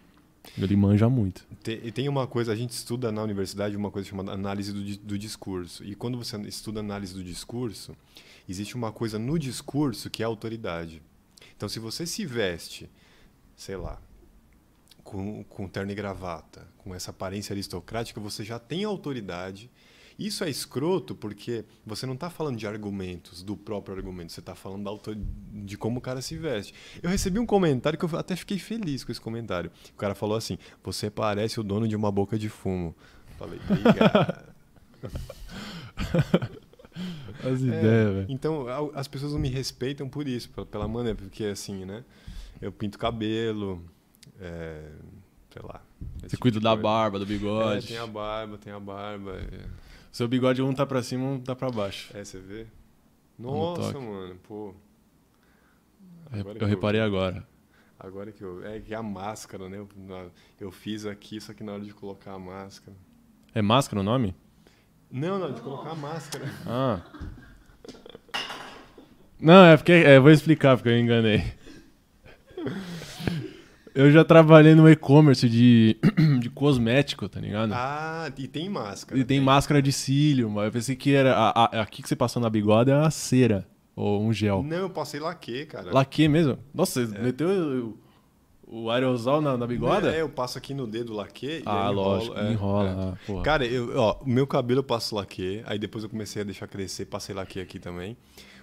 Ele manja muito. Tem, e tem uma coisa, a gente estuda na universidade uma coisa chamada análise do, do discurso. E quando você estuda análise do discurso, existe uma coisa no discurso que é autoridade. Então, se você se veste, sei lá, com, com terno e gravata, com essa aparência aristocrática, você já tem autoridade. Isso é escroto porque você não está falando de argumentos, do próprio argumento, você está falando da autor... de como o cara se veste. Eu recebi um comentário que eu até fiquei feliz com esse comentário. O cara falou assim: Você parece o dono de uma boca de fumo. Falei, obrigado. As É, ideias, velho. Então, as pessoas não me respeitam por isso, pela, maneira, porque assim, né? Eu pinto cabelo, é, sei lá. Você tipo cuida da coisa. barba, do É, bigode. tem a barba, tem a barba. É, Seu bigode um tá pra cima, um tá pra baixo. É, você vê? no Nossa, mano, pô. Eu- Agora eu reparei agora. Agora que eu. É que a máscara, né? Eu fiz aqui, só que na hora de colocar a máscara. É máscara o nome? Não, não, de colocar a máscara. Ah. Não, é porque. É, eu vou explicar porque eu enganei. Eu já trabalhei no e-commerce de, de cosmético, tá ligado? Ah, e tem máscara. e tem máscara de cílio, mas eu pensei que era. A, a- aqui que você passou na bigode é a cera. Ou um gel. Não, eu passei laque, cara. Laque mesmo? Nossa, você meteu o, o aerosol na, na bigoda? É, eu passo aqui no dedo laque e ah, lógico, é, enrola. é. ah, porra. Cara, eu, ó, o meu cabelo eu passo laque, aí depois eu comecei a deixar crescer, passei laque aqui também.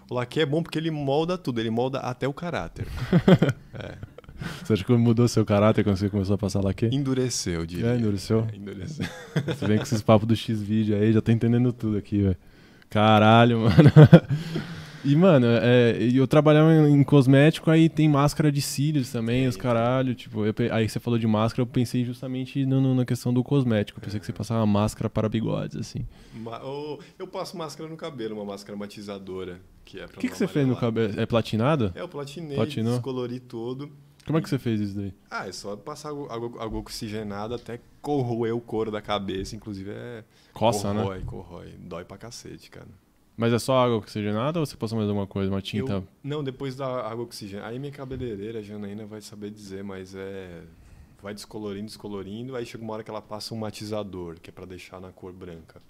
O laque é bom porque ele molda tudo, ele molda até o caráter. Você acha que mudou seu caráter quando você começou a passar laque? Endureceu, eu diria. É, endureceu? É, endureceu. Você vem com esses papos do X-Vídeo aí, já tô entendendo tudo aqui, velho. Caralho, mano. E, mano, é, eu trabalhava em cosmético, aí tem máscara de cílios também, Tem, os caralho. Tipo, eu aí você falou de máscara, eu pensei justamente no- no- na questão do cosmético. Eu pensei que você passava máscara para bigodes, assim. Ma- ô, eu passo máscara no cabelo, uma máscara matizadora. Que é O que, não que você fez no cabelo? É platinado? É, eu platinei, Platinou? descolori tudo. Como é que você fez isso daí? Ah, é só passar água, água, oxigenada até corroer o couro da cabeça. Inclusive é. Coça, né? corrói, corrói. Dói pra cacete, cara. Mas é só água oxigenada ou você passou mais alguma coisa? Uma tinta? Eu- não, depois da água oxigenada. Aí minha cabeleireira, a Janaína, vai saber dizer, mas é. Vai descolorindo, descolorindo. Aí chega uma hora que ela passa um matizador, que é pra deixar na cor branca.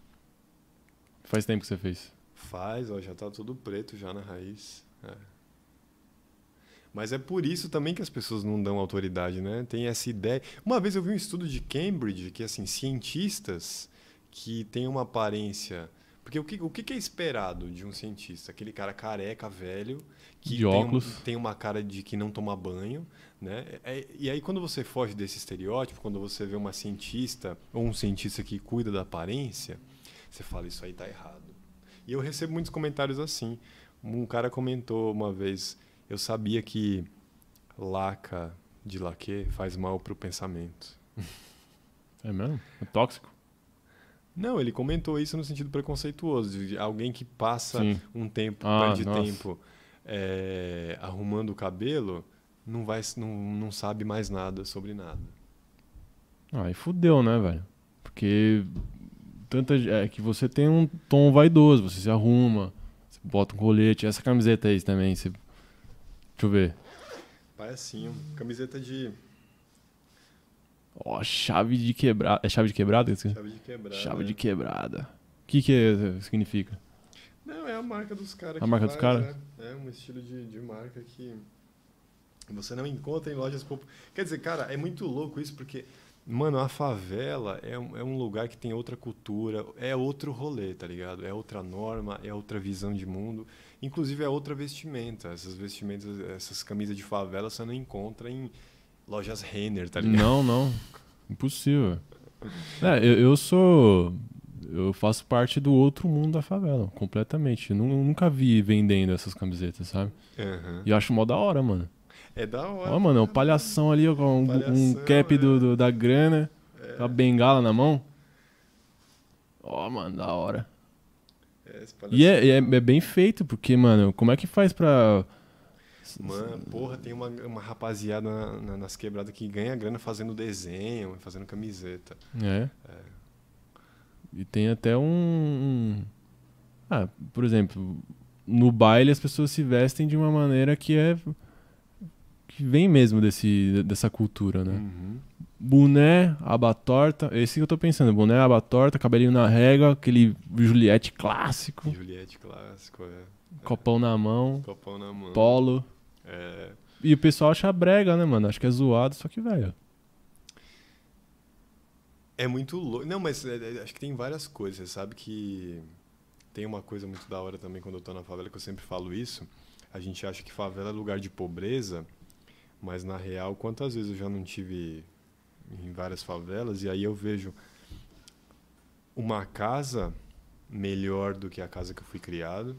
Faz tempo que você fez. Faz, ó, já tá tudo preto já na raiz. É. Mas é por isso também que as pessoas não dão autoridade, né? Tem essa ideia. Uma vez eu vi um estudo de Cambridge que, assim, cientistas que têm uma aparência. Porque o que, o que é esperado de um cientista? Aquele cara careca, velho, que De tem, um- óculos. tem uma cara de que não toma banho, né? É- e aí, quando você foge desse estereótipo, quando você vê uma cientista ou um cientista que cuida da aparência, você fala, isso aí tá errado. E eu recebo muitos comentários assim. Um cara comentou uma vez, eu sabia que laca de laque faz mal pro pensamento. É mesmo? É tóxico? Não, ele comentou isso no sentido preconceituoso, de alguém que passa Sim. um tempo, Ah, perde nossa. tempo é, arrumando o cabelo, não, vai, não, não sabe mais nada sobre nada. Aí fudeu, né, velho? Porque tanta é que você tem um tom vaidoso, você se arruma, você bota um colete, essa camiseta aí também, você... Deixa eu ver. Parece camiseta de Ó, chave de quebrada. É chave de quebrada? Chave, de quebrada. chave de quebrada. O que que é- significa? Não, é a marca dos caras. A marca dos caras? É, é um estilo de, de marca que você não encontra em lojas populares. Quer dizer, cara, é muito louco isso porque, mano, a favela é um, é um lugar que tem outra cultura, é outro rolê, tá ligado? É outra norma, é outra visão de mundo. Inclusive é outra vestimenta. Essas vestimentas, essas camisas de favela você não encontra em lojas Renner, tá ligado? Não, não. Impossível. É, eu, eu sou. Eu faço parte do outro mundo da favela, completamente. Eu nu- nunca vi vendendo essas camisetas, sabe? Aham. E eu acho mó da hora, mano. É da hora. Ó, mano, é o palhação ali, ó, com um, um cap do, é. do- da grana, É, a bengala na mão. Ó, mano, da hora. É, E é, é, é bem feito, porque, mano, como é que faz pra. Mano, porra, tem uma, uma rapaziada na- na- nas quebradas que ganha grana fazendo desenho, fazendo camiseta. É. E tem até um. um- Ah, por exemplo, no baile as pessoas se vestem de uma maneira que é. que vem mesmo desse, dessa cultura, né? Uhum. Boné, aba torta, esse que eu tô pensando, boné, aba torta, cabelinho na régua, aquele Juliette clássico, Juliette clássico, é. copão na mão, Copão na mão. polo. É. E o pessoal acha brega, né, mano? Acho que é zoado, só que, velho. É muito louco. Não, mas é, é, acho que tem várias coisas. Você sabe que tem uma coisa muito da hora também quando eu tô na favela, que eu sempre falo isso. A gente acha que favela é lugar de pobreza, mas na real, quantas vezes eu já não tive em várias favelas e aí eu vejo uma casa melhor do que a casa que eu fui criado.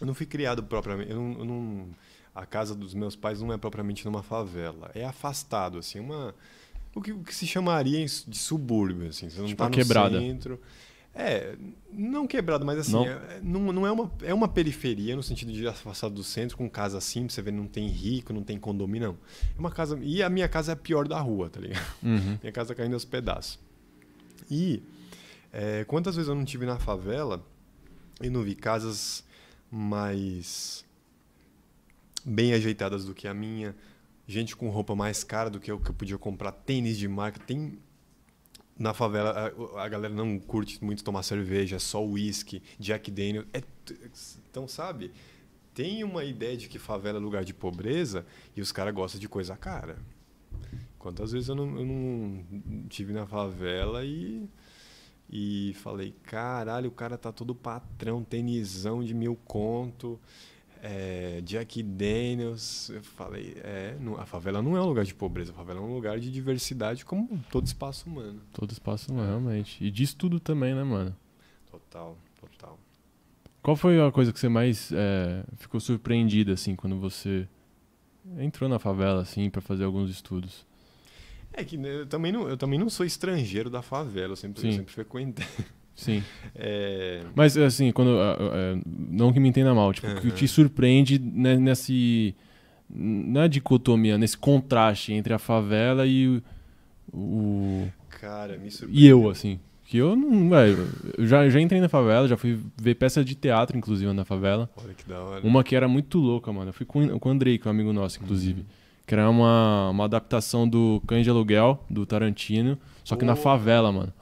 Eu não fui criado propriamente. Eu não, eu não- a casa dos meus pais não é propriamente numa favela. É afastado, assim, uma. O que, o que se chamaria de subúrbio, assim. Você não Tipo tá no quebrada. centro. É, não quebrado, mas assim, Não? é, não, não é, uma, é uma periferia no sentido de afastado do centro, com casa simples, você vê, não tem rico, não tem condomínio, não. É uma casa. E a minha casa é a pior da rua, tá ligado? Uhum. Minha casa caindo aos pedaços. E é, quantas vezes eu não tive na favela e não vi casas mais bem ajeitadas do que a minha, gente com roupa mais cara do que eu que eu podia comprar, tênis de marca, tem na favela a, a galera não curte muito tomar cerveja, só uísque, Jack Daniel, é então sabe? Tem uma ideia de que favela é lugar de pobreza e os caras gostam de coisa cara. Quantas vezes eu não, eu não tive na favela e, e falei, caralho, o cara tá todo patrão, tenisão de mil conto, é, Jack Daniels. Eu falei, é, não- a favela não é um lugar de pobreza, a favela é um lugar de diversidade como todo espaço humano. Todo espaço, não, realmente. E diz tudo também, né, mano? Total, total. Qual foi a coisa que você mais é, ficou surpreendida, assim, quando você entrou na favela, assim, pra fazer alguns estudos? É que né, eu também não, eu também não sou estrangeiro da favela, eu sempre, eu sempre frequentei. Sim. É, Mas, assim, quando. ah, ah, é, não que me entenda mal, tipo, o que te surpreende né, nesse. Na dicotomia, nesse contraste entre a favela e o. cara, me e surpreendeu. eu, assim. Que eu não. Velho, eu já, já entrei na favela, já fui ver peça de teatro, inclusive, na favela. Olha que da hora. Uma que era muito louca, mano. Eu fui com, com o Andrei, que é um amigo nosso, inclusive. Que era uma, uma adaptação do Cães de Aluguel, do Tarantino, só que na Porra. favela, mano.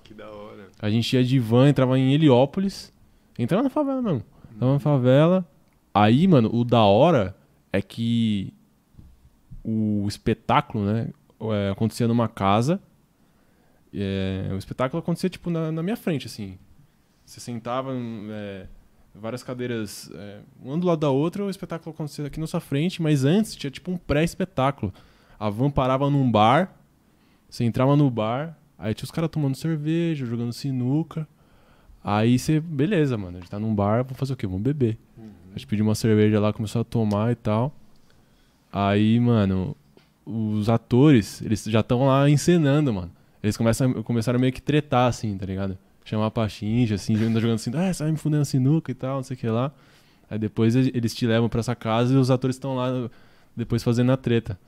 A gente ia de van, entrava em Heliópolis. Entrava na favela mesmo. Entrava na favela. Aí, mano, o da hora é que o espetáculo, né, é, acontecia numa casa. É, o espetáculo acontecia, tipo, na, na minha frente, assim. Você sentava, é, várias cadeiras, é, uma do lado da outra, o espetáculo acontecia aqui na sua frente, mas antes tinha, tipo, um pré-espetáculo. A van parava num bar, você entrava no bar, aí tinha os caras tomando cerveja, jogando sinuca. Aí você, beleza, mano, a gente tá num bar, vamos fazer o quê? Vamos beber. A gente pediu uma cerveja lá, começou a tomar e tal. Aí, mano, os atores, eles já estão lá encenando, mano. Eles começam, começaram meio que tretar, assim, tá ligado? Chamar pra xinja, assim, jogando jogando assim, ah, você vai me fudendo sinuca e tal, não sei o que lá. Aí depois eles te levam pra essa casa e os atores estão lá depois fazendo a treta.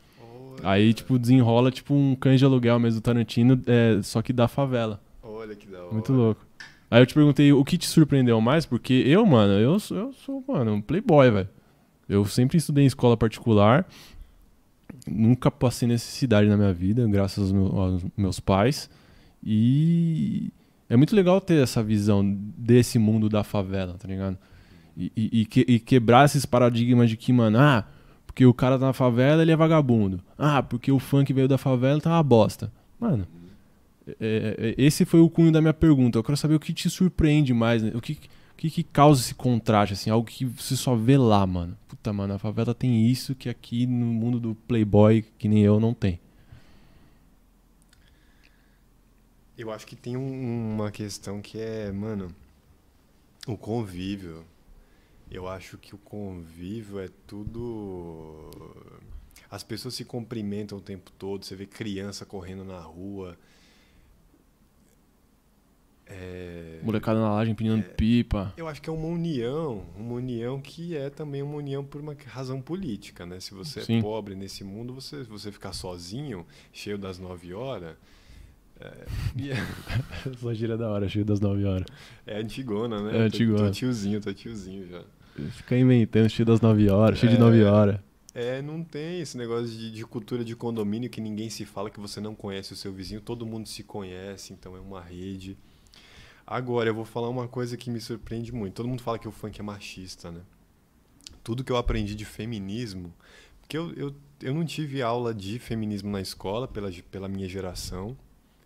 Aí, tipo, desenrola tipo um cães de aluguel mesmo do Tarantino, é, só que da favela. olha que da hora. Muito louco. Aí eu te perguntei o que te surpreendeu mais, porque eu, mano, eu, sou- eu sou, mano, um playboy, velho. Eu sempre estudei em escola particular, nunca passei necessidade na minha vida, graças aos, meu- aos meus pais. E é muito legal ter essa visão desse mundo da favela, tá ligado? E, e- e que- e quebrar esses paradigmas de que, mano, ah, porque o cara tá na favela, ele é vagabundo. Ah, porque o funk veio da favela, tá uma bosta. Mano, é, é, esse foi o cunho da minha pergunta. Eu quero saber o que te surpreende mais, né? o que, que, que causa esse contraste, assim, algo que você só vê lá, mano. Puta, mano, a favela tem isso que aqui no mundo do playboy, que nem eu, não tem. Eu acho que tem um- uma questão que é, mano, o convívio. Eu acho que o convívio é tudo. As pessoas se cumprimentam o tempo todo, você vê criança correndo na rua. É... Molecada na laje empinando pipa. Eu acho que é uma união, uma união que é também uma união por uma razão política, né? Se você Sim. é pobre nesse mundo, você, você ficar sozinho, cheio das nove horas, E é- Essa gira é da hora, cheio das 9 horas. É antigona, né? É Tô- antigona. Tô tiozinho, tô tiozinho já. Fica inventando, cheio das 9 horas, cheio de É. 9 horas. É, não tem esse negócio de, de cultura de condomínio que ninguém se fala que você não conhece o seu vizinho, todo mundo se conhece, então é uma rede. Agora, eu vou falar uma coisa que me surpreende muito. Todo mundo fala que o funk é machista, né? Tudo que eu aprendi de feminismo, porque eu, eu, eu não tive aula de feminismo na escola pela, pela minha geração.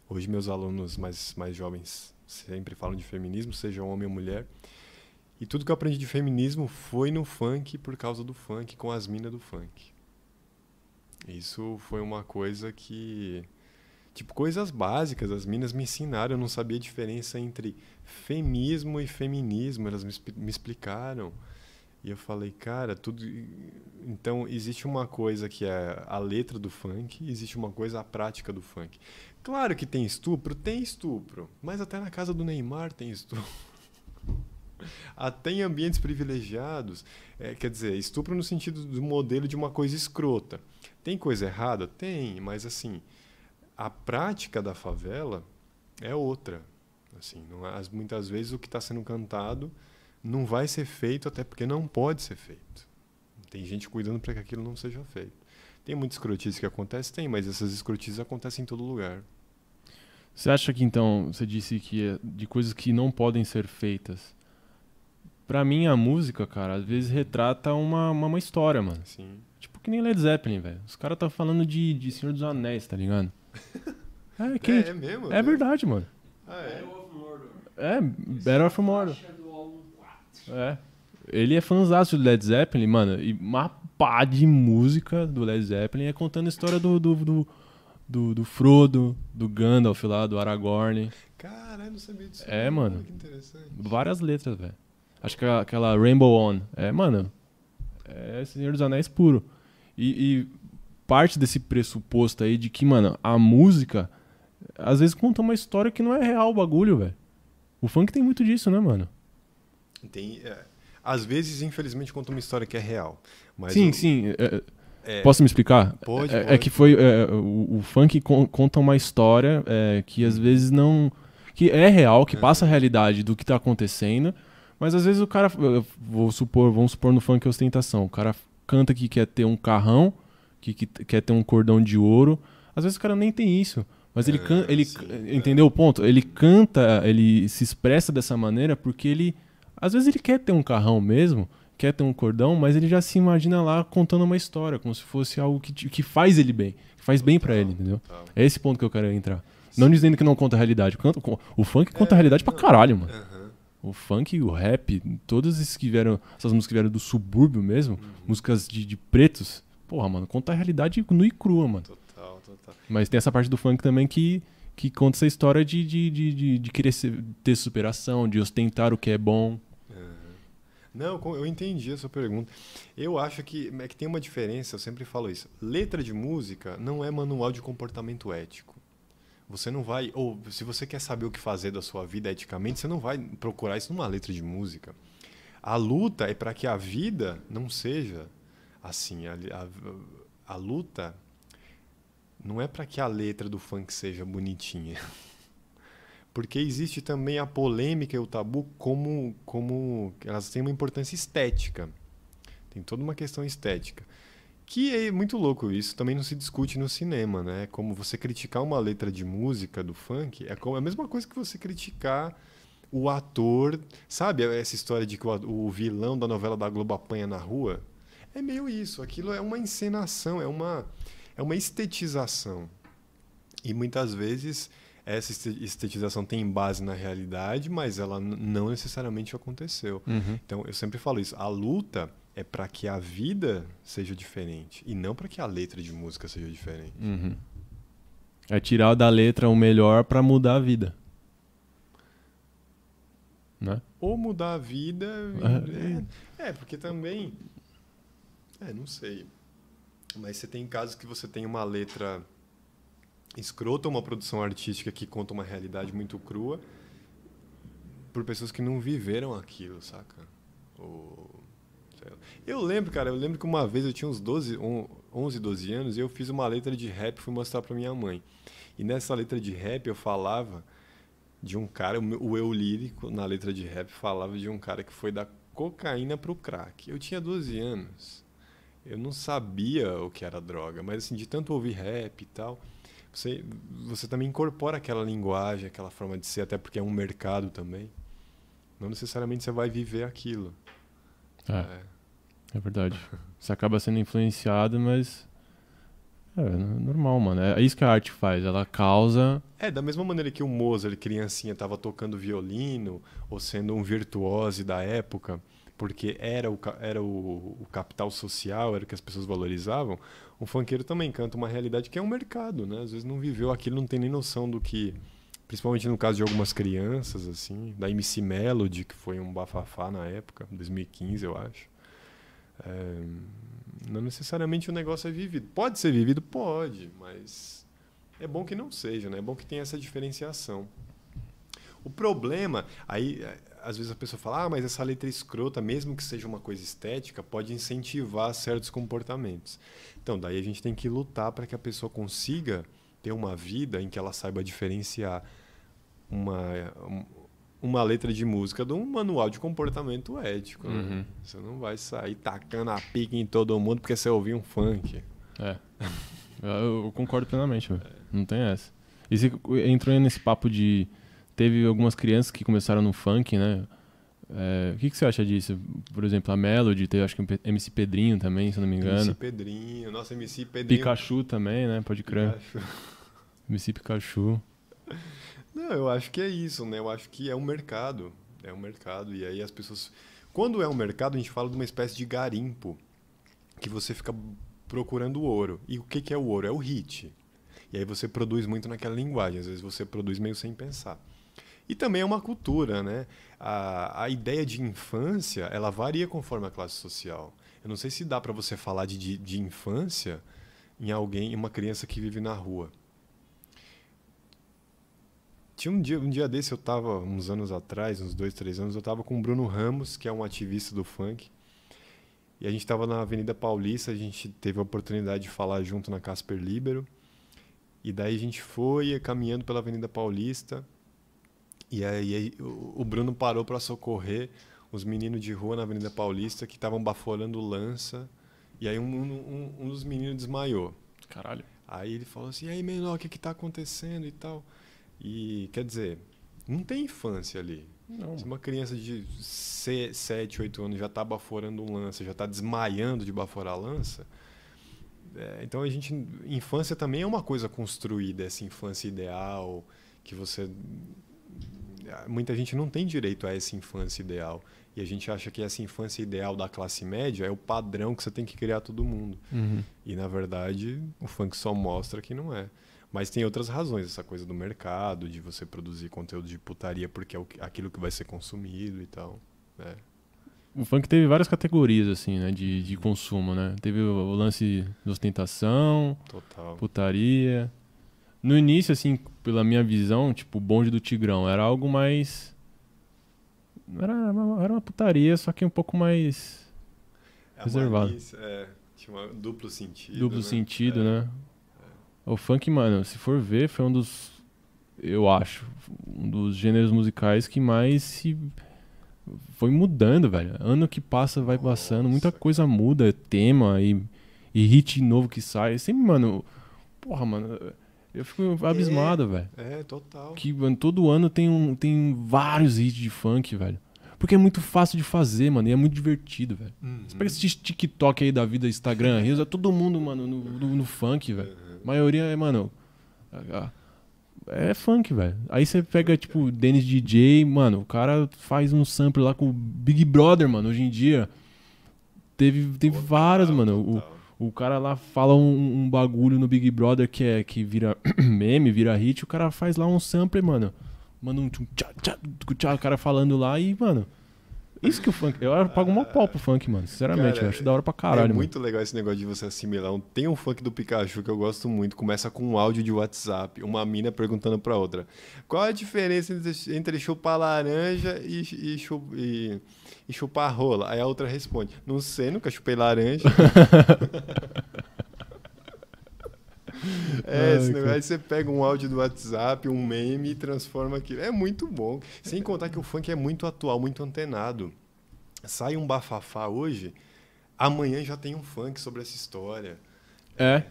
Hoje meus alunos mais, mais jovens sempre falam de feminismo, seja homem ou mulher. E tudo que eu aprendi de feminismo foi no funk por causa do funk, com as minas do funk. Isso foi uma coisa que. Tipo, coisas básicas, as minas me ensinaram, eu não sabia a diferença entre feminismo e feminismo, elas me, me explicaram. E eu falei, cara, tudo. Então, existe uma coisa que é a letra do funk, existe uma coisa a prática do funk. Claro que tem estupro, tem estupro, mas até na casa do Neymar tem estupro. Até em ambientes privilegiados, é, quer dizer, estupro no sentido do modelo de uma coisa escrota. Tem coisa errada? Tem, mas assim, a prática da favela é outra. Assim, não é- as- muitas vezes o que está sendo cantado não vai ser feito, até porque não pode ser feito. Tem gente cuidando para que aquilo não seja feito. Tem muita escrotice que acontece? Tem, mas essas escrotices acontecem em todo lugar. Você acha que então, você disse que é de coisas que não podem ser feitas. Pra mim, a música, cara, às vezes retrata uma, uma, uma história, mano. Assim, Tipo que nem Led Zeppelin, velho. Os caras tá falando de, de Senhor dos Anéis, tá ligado? É, que, é, é mesmo? é verdade, mano. Ah, é? Battle of Mordor. É, Battle of Mordor. Faixa do álbum 4. É. Ele é fãzaço do Led Zeppelin, mano. E uma pá de música do Led Zeppelin é contando a história do, do, do, do, do Frodo, do Gandalf lá, do Aragorn. Caralho, não sabia disso. É, mano. Que interessante. Várias letras, velho. Acho que aquela Rainbow On. É, mano. É Senhor dos Anéis puro. E, e parte desse pressuposto aí de que, mano, a música às vezes conta uma história que não é real o bagulho, velho. O funk tem muito disso, né, mano? Tem, é, às vezes, infelizmente, conta uma história que é real. Sim, o- sim. é- é, Posso me explicar? Pode, É, é pode. que foi. é, o, o funk con- conta uma história é, que às vezes não. que é real, que É. passa a realidade do que tá acontecendo, mas às vezes o cara. Vou supor, vamos supor no funk ostentação. O cara canta que quer ter um carrão, que, que quer ter um cordão de ouro. Às vezes o cara nem tem isso. Mas ele, É, can, ele sim, entendeu o ponto? Ele canta, ele se expressa dessa maneira porque ele. Às vezes ele quer ter um carrão mesmo, quer ter um cordão, mas ele já se imagina lá contando uma história, como se fosse algo que, que faz ele bem, que faz bem pra ele, entendeu? Total. É esse ponto que eu quero entrar. Não dizendo que não conta a realidade. Canta- o funk conta a É, realidade pra caralho, mano. O funk, o rap, todos esses que vieram, essas músicas que vieram do subúrbio mesmo, Uhum. músicas de, de pretos, porra, mano, conta a realidade nua e crua, mano. Total, total. Mas tem essa parte do funk também que, que conta essa história de, de, de, de, de querer ser- ter superação, de ostentar o que é bom. Não, eu entendi a sua pergunta. Eu acho que, é que tem uma diferença, eu sempre falo isso. Letra de música não é manual de comportamento ético. Você não vai, ou se você quer saber o que fazer da sua vida eticamente, você não vai procurar isso numa letra de música. A luta é para que a vida não seja assim. A, a, a luta não é para que a letra do funk seja bonitinha. Porque existe também a polêmica e o tabu como, como elas têm uma importância estética. Tem toda uma questão estética. Que é muito louco isso, também não se discute no cinema, né? Como você criticar uma letra de música do funk é como- é a mesma coisa que você criticar o ator, sabe essa história de que o, vilão da novela da Globo apanha na rua? É meio isso, aquilo é uma encenação, é uma, é uma estetização. E muitas vezes essa este- estetização tem base na realidade, mas ela não necessariamente aconteceu. Então, eu sempre falo isso. A luta é para que a vida seja diferente e não para que a letra de música seja diferente. Uhum. É tirar da letra o melhor pra mudar a vida. Né? Ou mudar a vida. É. É, é, porque também. É, não sei. Mas você tem casos que você tem uma letra escrota, uma produção artística que conta uma realidade muito crua, por pessoas que não viveram aquilo, saca? Ou, Eu lembro, cara, eu lembro que uma vez eu tinha uns 12, on- 11, 12 anos e eu fiz uma letra de rap e fui mostrar pra minha mãe. E nessa letra de rap eu falava de um cara, o eu lírico na letra de rap falava de um cara que foi da cocaína pro crack. Eu tinha 12 anos. Eu não sabia o que era droga, mas assim, de tanto ouvir rap e tal, você, você também incorpora aquela linguagem, aquela forma de ser, até porque é um mercado também. Não necessariamente você vai viver aquilo. É, É. é verdade. Você acaba sendo influenciado, mas. É, é normal, mano. É isso que a arte faz. Ela causa. É, da mesma maneira que o Mozart, criancinha, estava tocando violino ou sendo um virtuose da época, porque era, o, era o, o capital social, era o que as pessoas valorizavam, o funkeiro também canta uma realidade que é um mercado, né? Às vezes não viveu aquilo, não tem nem noção do que... Principalmente no caso de algumas crianças, assim, da MC Melody, que foi um bafafá na época, 2015, eu acho. É, não necessariamente o negócio é vivido. Pode ser vivido? Pode, mas é bom que não seja, né? É bom que tenha essa diferenciação. O problema, aí eh, às vezes a pessoa fala, ah, mas essa letra escrota, mesmo que seja uma coisa estética, pode incentivar certos comportamentos. Então, daí a gente tem que lutar para que a pessoa consiga ter uma vida em que ela saiba diferenciar uma, um- uma letra de música de um manual de comportamento ético. né? Uhum. Você não vai sair tacando a pique em todo mundo porque você ouviu um funk. É. Eu, concordo plenamente, velho. Não tem essa. E você entrou nesse papo de. Teve algumas crianças que começaram no funk, né? É, o que, que você acha disso? Por exemplo, a Melody, teve acho que MC Pedrinho também, se não me engano. MC Pedrinho, nossa MC Pedrinho. Pikachu também, né? Pode crer. Pikachu. MC Pikachu. Não, eu acho que é isso, né? Eu acho que é um mercado. É um mercado. E aí as pessoas. Quando é um mercado, a gente fala de uma espécie de garimpo. Que você fica procurando ouro. E o que, que é o ouro? É o hit. E aí você produz muito naquela linguagem. Às vezes você produz meio sem pensar. E também é uma cultura, né? A, a ideia de infância, ela varia conforme a classe social. Eu não sei se dá para você falar de, de, de infância em alguém, em uma criança que vive na rua. Tinha um dia, um dia desse, eu tava, uns anos atrás, uns dois, três anos, eu tava com o Bruno Ramos, que é um ativista do funk. E a gente tava na Avenida Paulista, a gente teve a oportunidade de falar junto na Casper Libero. E daí a gente foi caminhando pela Avenida Paulista. E aí, o Bruno parou para socorrer os meninos de rua na Avenida Paulista que estavam baforando lança. E aí um, um, um dos meninos desmaiou. Caralho. Aí ele falou assim, e aí, menor, o que que tá acontecendo e tal? E, quer dizer, não tem infância ali. Não. Se uma criança de 7, 8 anos já tá baforando um lança, já tá desmaiando de baforar lança, é, então a gente... Infância também é uma coisa construída, essa infância ideal, que você... Muita gente não tem direito a essa infância ideal. E a gente acha que essa infância ideal da classe média é o padrão que você tem que criar todo mundo. Uhum. E na verdade, o funk só mostra que não é. Mas tem outras razões, essa coisa do mercado, de você produzir conteúdo de putaria porque é aquilo que vai ser consumido e tal. né? O funk teve várias categorias, assim, né? De, de consumo, né? Teve o, o lance de ostentação, Total. putaria. No início, assim, pela minha visão, tipo, o bonde do Tigrão era algo mais. Era uma, era uma putaria, só que um pouco mais A reservado. malícia, é, tinha um duplo sentido. duplo né? sentido, É. né? O funk, mano, se for ver, foi um dos. Eu acho, um dos gêneros musicais que mais se. Foi mudando, velho. Ano que passa, vai passando, muita coisa muda, tema e, e hit novo que sai. Sempre, mano. Porra, mano. Eu fico abismado, velho. É, total. Que, mano, todo ano tem, um, tem vários hits de funk, velho. Porque é muito fácil de fazer, mano, e é muito divertido, velho. Uhum. Você pega esse TikTok aí da vida, Instagram, Reels, é todo mundo, mano, no, no, no funk, velho. A maioria é, mano. É funk, velho. Aí você pega, tipo, Dennis DJ, mano, o cara faz um sample lá com o Big Brother, mano, hoje em dia. Teve, teve Total, várias, mano. O, total. o cara lá fala um, um bagulho no Big Brother que, é, que vira meme, vira hit, o cara faz lá um sample, mano. Manda um tchá, tchá, tchá, o cara falando lá e, mano. Isso que o funk. Eu pago uma pau pro funk, mano. Sinceramente, Cara, eu acho da hora pra caralho, é mano. muito legal esse negócio de você assimilar. Um- Tem um funk do Pikachu que eu gosto muito. Começa com um áudio de WhatsApp. Uma mina perguntando pra outra. Qual a diferença entre, entre chupar laranja e, e, chu- e- e chupar rola? Aí a outra responde. Não sei, nunca chupei laranja. É, esse negócio, aí você pega um áudio do WhatsApp, um meme e transforma aquilo. É muito bom. Sem contar que o funk é muito atual, muito antenado. Sai um bafafá hoje, amanhã já tem um funk sobre essa história. É,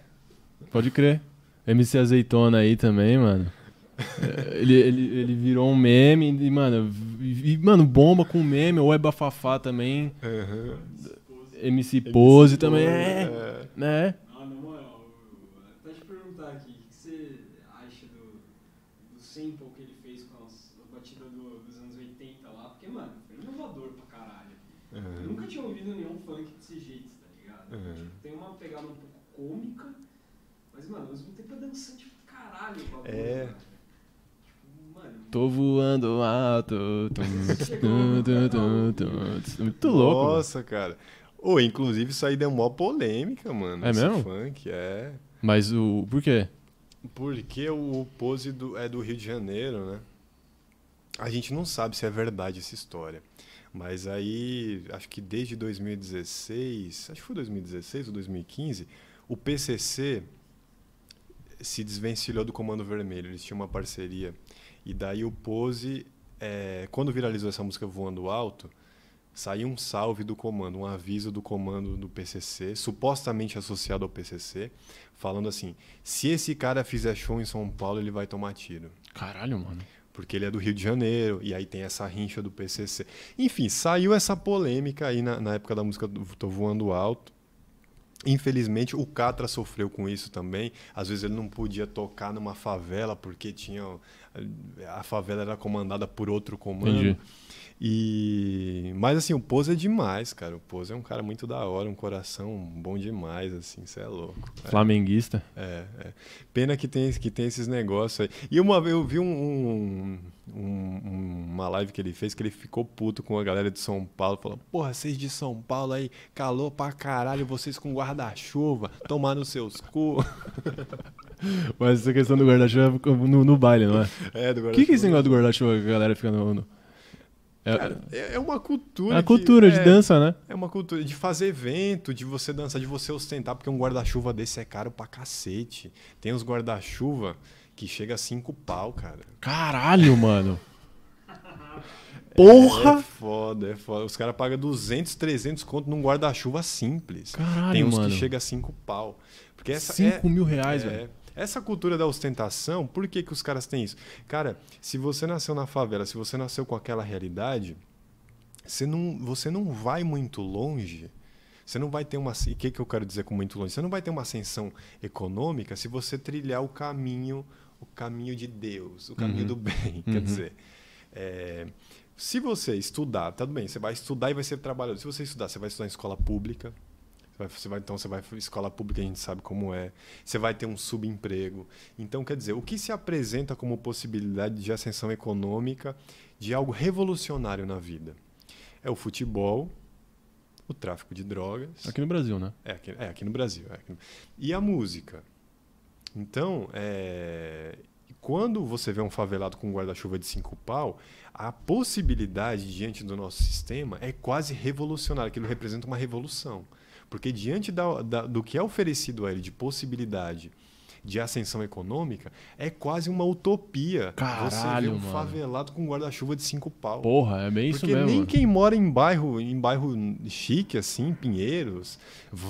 pode crer. MC Azeitona aí também, mano. É, Ele, ele, ele virou um meme e, mano, e, mano, bomba com meme, ou é bafafá também. MC Pose também é. Né? Ah, na moral, eu- até te perguntar aqui, o que você acha do, do sample que ele fez com as, a batida do- dos anos 80 lá? Porque, mano, foi inovador pra caralho. Eu nunca tinha ouvido nenhum funk desse jeito, tá ligado? Uhum. Tipo, tem uma pegada um pouco cômica, mas, mano, ao mesmo tempo é dançante pra caralho o bagulho. É. cara. Tipo, mano, Tô voando alto. Muito louco. mano. Nossa, cara. Ô, inclusive isso aí deu mó polêmica, mano. É mesmo? funk, é. Mas o. Por quê? Porque o Pose do- é do Rio de Janeiro, né? A gente não sabe se é verdade essa história. Mas aí, acho que desde 2016, acho que foi 2016 ou 2015, o PCC se desvencilhou do Comando Vermelho. Eles tinham uma parceria. E daí o Pose, é, quando viralizou essa música Voando Alto, saiu um salve do comando, um aviso do comando do PCC, supostamente associado ao PCC, falando assim: se esse cara fizer show em São Paulo, ele vai tomar tiro. Caralho, mano. Porque ele é do Rio de Janeiro, e aí tem essa rincha do PCC. Enfim, saiu essa polêmica aí na, na época da música Tô Voando Alto. Infelizmente, o Catra sofreu com isso também. Às vezes ele não podia tocar numa favela porque tinha a favela era comandada por outro comando. Entendi. E mas assim, o Pose é demais, cara. O Pose é um cara muito da hora, um coração bom demais, assim, você é louco. É. Flamenguista. É, é. Pena que tem, que tem esses negócios aí. E uma vez eu vi um, um- um- uma live que ele fez que ele ficou puto com a galera de São Paulo, falando: Porra, vocês de São Paulo aí, calor pra caralho, vocês com guarda-chuva, tomar nos seus cu. Mas essa questão do guarda-chuva é no, no baile, não é? É, do O que, que é esse negócio do guarda-chuva que a galera fica no. no- É, Cara, é é uma é cultura. a que- cultura de é, dança, né? É uma cultura de fazer evento, de você dançar, de você ostentar, porque um guarda-chuva desse é caro pra cacete. Tem uns guarda-chuva que chega a cinco pau, cara. Caralho, mano. É Porra! foda, é foda. Os caras pagam 200, 300 conto num guarda-chuva simples. Caralho, Tem uns mano. que chega a 5 pau. Porque essa 5 é, mil reais, é, velho. Essa cultura da ostentação, por que, que os caras têm isso? Cara, se você nasceu na favela, se você nasceu com aquela realidade, você não, você não vai muito longe. Você não vai ter uma. O que, que eu quero dizer com muito longe? Você não vai ter uma ascensão econômica se você trilhar o caminho, o caminho de Deus, o caminho Uhum. do bem. Uhum. Quer dizer, é, se você estudar, tá tudo bem, você vai estudar e vai ser trabalhador. Se você estudar, você vai estudar em escola pública. Você vai, você vai- então você vai escola pública, a gente sabe como é. Você vai ter um subemprego. Então, quer dizer, o que se apresenta como possibilidade de ascensão econômica de algo revolucionário na vida? É o futebol, o tráfico de drogas. Aqui no Brasil, né? É aqui, é, aqui no Brasil. é aqui no- E a música. Então, é, quando você vê um favelado com um guarda-chuva de cinco pau, a possibilidade diante do nosso sistema é quase revolucionária. Aquilo representa uma revolução. Porque diante da- da- do que é oferecido a ele de possibilidade de ascensão econômica, é quase uma utopia você ver Caralho, um mano. favelado com um guarda-chuva de cinco pau. Porra, é bem isso Porque mesmo. nem mano. quem mora em bairro, em bairro chique, assim, Pinheiros,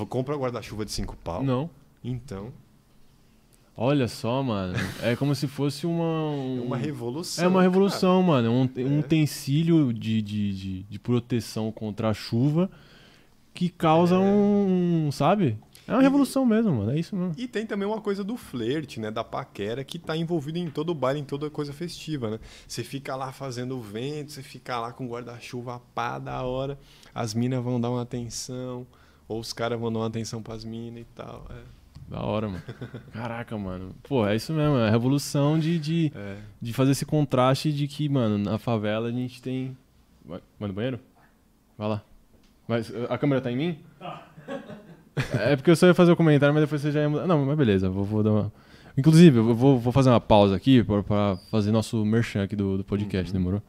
compra guarda-chuva de cinco pau. Não. Então, Olha só, mano. É como se fosse uma. é um- uma revolução. É uma revolução, mano. É um, um É. utensílio de, de, de, de proteção contra a chuva que causa um. Sabe? É uma E- revolução mesmo, mano. É isso mesmo. E tem também uma coisa do flerte, né? Da paquera, que tá envolvido em todo o baile, em toda coisa festiva, né? Você fica lá fazendo vento, você fica lá com guarda-chuva pá da hora, as minas vão dar uma atenção, ou os caras vão dar uma atenção pras minas e tal. É. Da hora, mano. Caraca, mano. Pô, é isso mesmo. É a revolução de, de, É. de fazer esse contraste de que, mano, na favela a gente tem. Vai vai no banheiro? Vai lá. Mas uh, a câmera tá em mim? É porque eu só ia fazer o comentário, mas depois você já ia mudar. Não, mas beleza, vou, vou dar uma. Inclusive, eu vou, vou fazer uma pausa aqui pra, pra fazer nosso merchan aqui do, do podcast, demorou?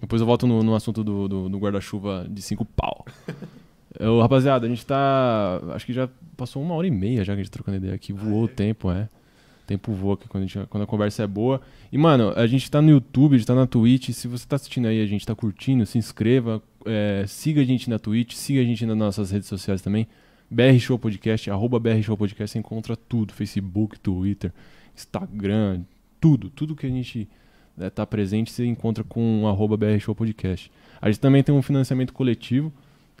Depois eu volto no, no assunto do, do, do guarda-chuva de cinco pau. Eu, rapaziada, a gente tá. Acho que já passou uma hora e meia já que a gente tá trocando ideia aqui. Voou o tempo, é. Tempo voa aqui quando a, gente- quando a conversa é boa. E, mano, a gente tá no YouTube, a gente tá na Twitch. Se você tá assistindo aí, a gente tá curtindo, se inscreva. é, siga a gente na Twitch, siga a gente nas nossas redes sociais também. BR Show Podcast, arroba BR Show Podcast, você encontra tudo. Facebook, Twitter, Instagram, tudo. Tudo que a gente né, tá presente, você encontra com arroba BR Show Podcast. A gente também tem um financiamento coletivo,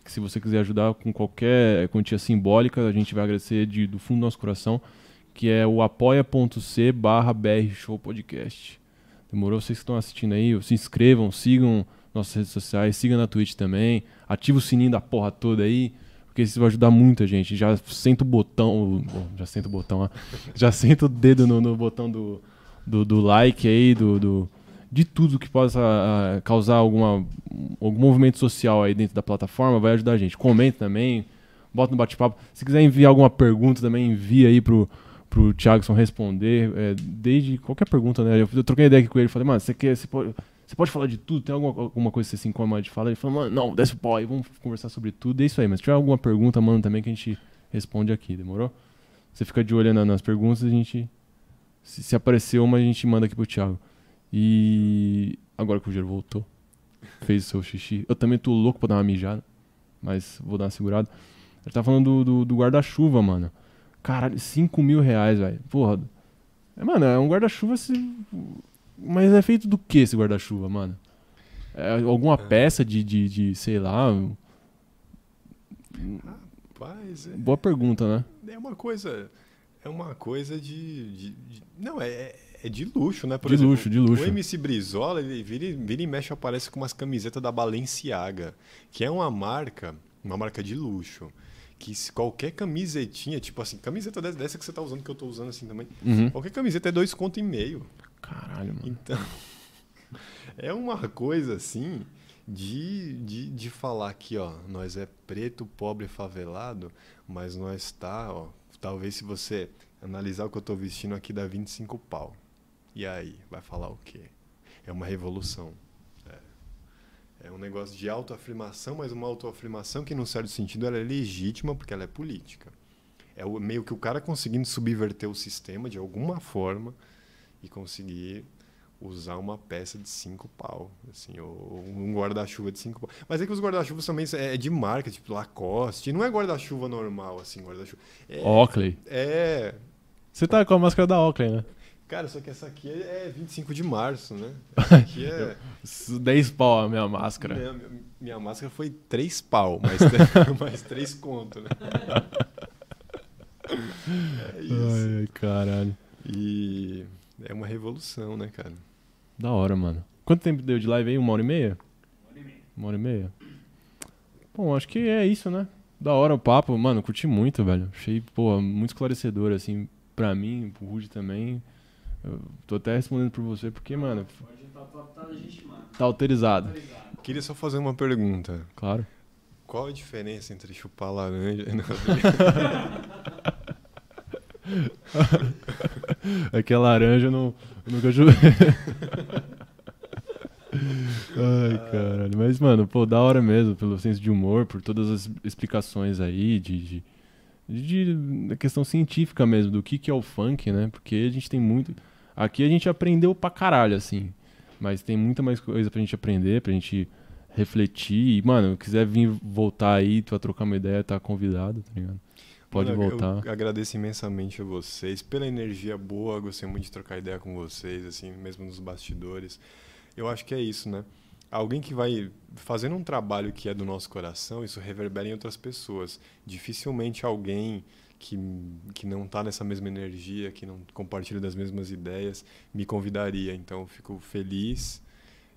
que se você quiser ajudar com qualquer quantia simbólica, a gente vai agradecer de- do fundo do nosso coração, que é o apoia.c barra BR Show Podcast. Demorou? Vocês que estão assistindo aí, se inscrevam, sigam nossas redes sociais, sigam na Twitch também, ativa o sininho da porra toda aí, porque isso vai ajudar muito a gente. Já senta o botão, já senta o botão, já senta o dedo no, no botão do, do, do like aí, do, do- de tudo que possa ah, causar alguma, algum movimento social aí dentro da plataforma, vai ajudar a gente. Comenta também, bota no bate-papo. Se quiser enviar alguma pergunta também, envia aí pro, pro Thiagson responder. é, desde qualquer pergunta, né? Eu, eu troquei ideia aqui com ele, falei, mano, você quer. Você pode, você pode falar de tudo? Tem alguma, alguma coisa que você se incomoda de falar? Ele falou, mano, não, desce o pau aí, vamos conversar sobre tudo. É isso aí, mas se tiver alguma pergunta, manda também que a gente responde aqui, demorou? Você fica de olho na- nas perguntas a gente. Se, se uma, a gente manda aqui pro Thiago. E agora que o Giro voltou, fez o seu xixi. Eu também tô louco pra dar uma mijada, mas vou dar uma segurada. Ele tá falando do, do, do guarda-chuva, mano. Caralho, 5 mil reais, velho. Porra. É, mano, é um guarda-chuva. Se... Mas é feito do que esse guarda-chuva, mano? É alguma peça de, de, de, sei lá. Rapaz, é, Boa pergunta, né? é uma coisa. É uma coisa de. de- de- não, é, é de luxo, né? Por De exemplo, luxo, de luxo. O MC Brizola, ele vira, e- vira e mexe, aparece com umas camisetas da Balenciaga, que é uma marca, uma marca de luxo. Que se qualquer camisetinha, tipo assim, camiseta dessa, que você tá usando, que eu tô usando assim também, Uhum. qualquer camiseta é dois conto e meio. Caralho, mano. Então, é uma coisa assim de, de, de falar aqui, ó, nós é preto, pobre, favelado, mas nós tá, ó, talvez se você analisar o que eu tô vestindo aqui dá 25 pau. E aí, vai falar o quê? É uma revolução. É, é um negócio de autoafirmação, mas uma autoafirmação que, num certo sentido, ela é legítima porque ela é política. É o- meio que o cara conseguindo subverter o sistema de alguma forma e conseguir usar uma peça de cinco pau, assim, ou um guarda-chuva de cinco pau. Mas é que os guarda-chuvas também é de marca, tipo Lacoste, não é guarda-chuva normal, assim, guarda-chuva. É, Oakley. é, Você tá com a máscara da Oakley, né? Cara, só que essa aqui é 25 de março, né? Essa aqui é... 10 pau a minha máscara. Minha, minha máscara foi três pau, mas, mais três conto, né? É isso. Ai, caralho. E é uma revolução, né, cara? Da hora, mano. Quanto tempo deu de live aí? Uma hora e meia? Uma hora e meia. Bom, acho que é isso, né? Da hora o papo. Mano, curti muito, velho. Achei, pô, muito esclarecedor, assim, pra mim, pro Rude também. Eu tô até respondendo por você, porque, mano, tá, tá, tá tá autorizado. Queria só fazer uma pergunta. Claro. Qual a diferença entre chupar laranja e não? É que a laranja eu não, eu nunca joguei. Ai, caralho. Mas, mano, pô, da hora mesmo, pelo senso de humor, por todas as explicações aí, de, de, de- da questão científica mesmo, do que, que é o funk, né? Porque a gente tem muito. Aqui a gente aprendeu pra caralho, assim. Mas tem muita mais coisa pra gente aprender, pra gente refletir. E, mano, quiser vir voltar aí pra trocar uma ideia, tá convidado, tá ligado? Pode Mano, voltar. Eu agradeço imensamente a vocês pela energia boa. Gostei muito de trocar ideia com vocês, assim, mesmo nos bastidores. Eu acho que é isso, né? Alguém que vai fazendo um trabalho que é do nosso coração, isso reverbera em outras pessoas. Dificilmente alguém que, que não está nessa mesma energia, que não compartilha das mesmas ideias, me convidaria. Então, fico feliz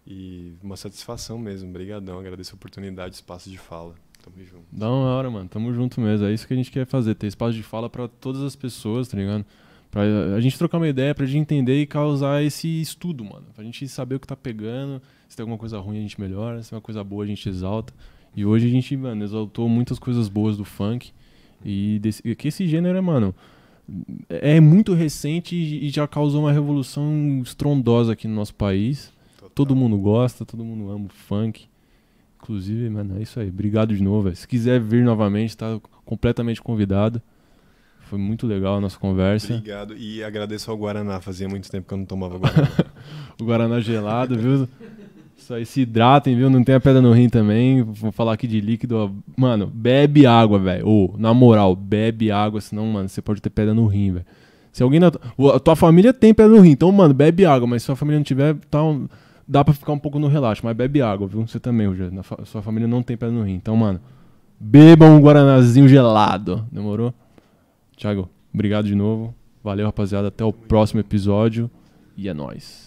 e uma satisfação mesmo. Obrigadão, agradeço a oportunidade, espaço de fala. Tamo junto. Da hora, mano. Tamo junto mesmo. É isso que a gente quer fazer. Ter espaço de fala pra todas as pessoas, tá ligado? Pra a gente trocar uma ideia, pra gente entender e causar esse estudo, mano. Pra gente saber o que tá pegando. Se tem alguma coisa ruim, a gente melhora. Se tem uma coisa boa, a gente exalta. E hoje a gente, mano, exaltou muitas coisas boas do funk. E desse, que esse gênero, mano, é muito recente e já causou uma revolução estrondosa aqui no nosso país. Total. Todo mundo gosta, todo mundo ama o funk. Inclusive, mano, é isso aí. Obrigado de novo. velho. Se quiser vir novamente, tá completamente convidado. Foi muito legal a nossa conversa. Obrigado. E agradeço ao Guaraná. Fazia muito tempo que eu não tomava Guaraná. O Guaraná gelado, viu? Isso aí, se hidratem, viu? Não tem a pedra no rim também. Vou falar aqui de líquido. Mano, bebe água, velho. Ô, na moral, bebe água, senão, mano, você pode ter pedra no rim, velho. Se alguém na a tua família tem pedra no rim, então, mano, bebe água, mas se sua família não tiver, tá um- dá pra ficar um pouco no relaxo, mas bebe água, viu? Você também, Rogério. Fa- sua família não tem pedra no rim. Então, mano, bebam um guaranazinho gelado. Demorou? Thiago, obrigado de novo. Valeu, rapaziada. Até o próximo episódio. E é nóis.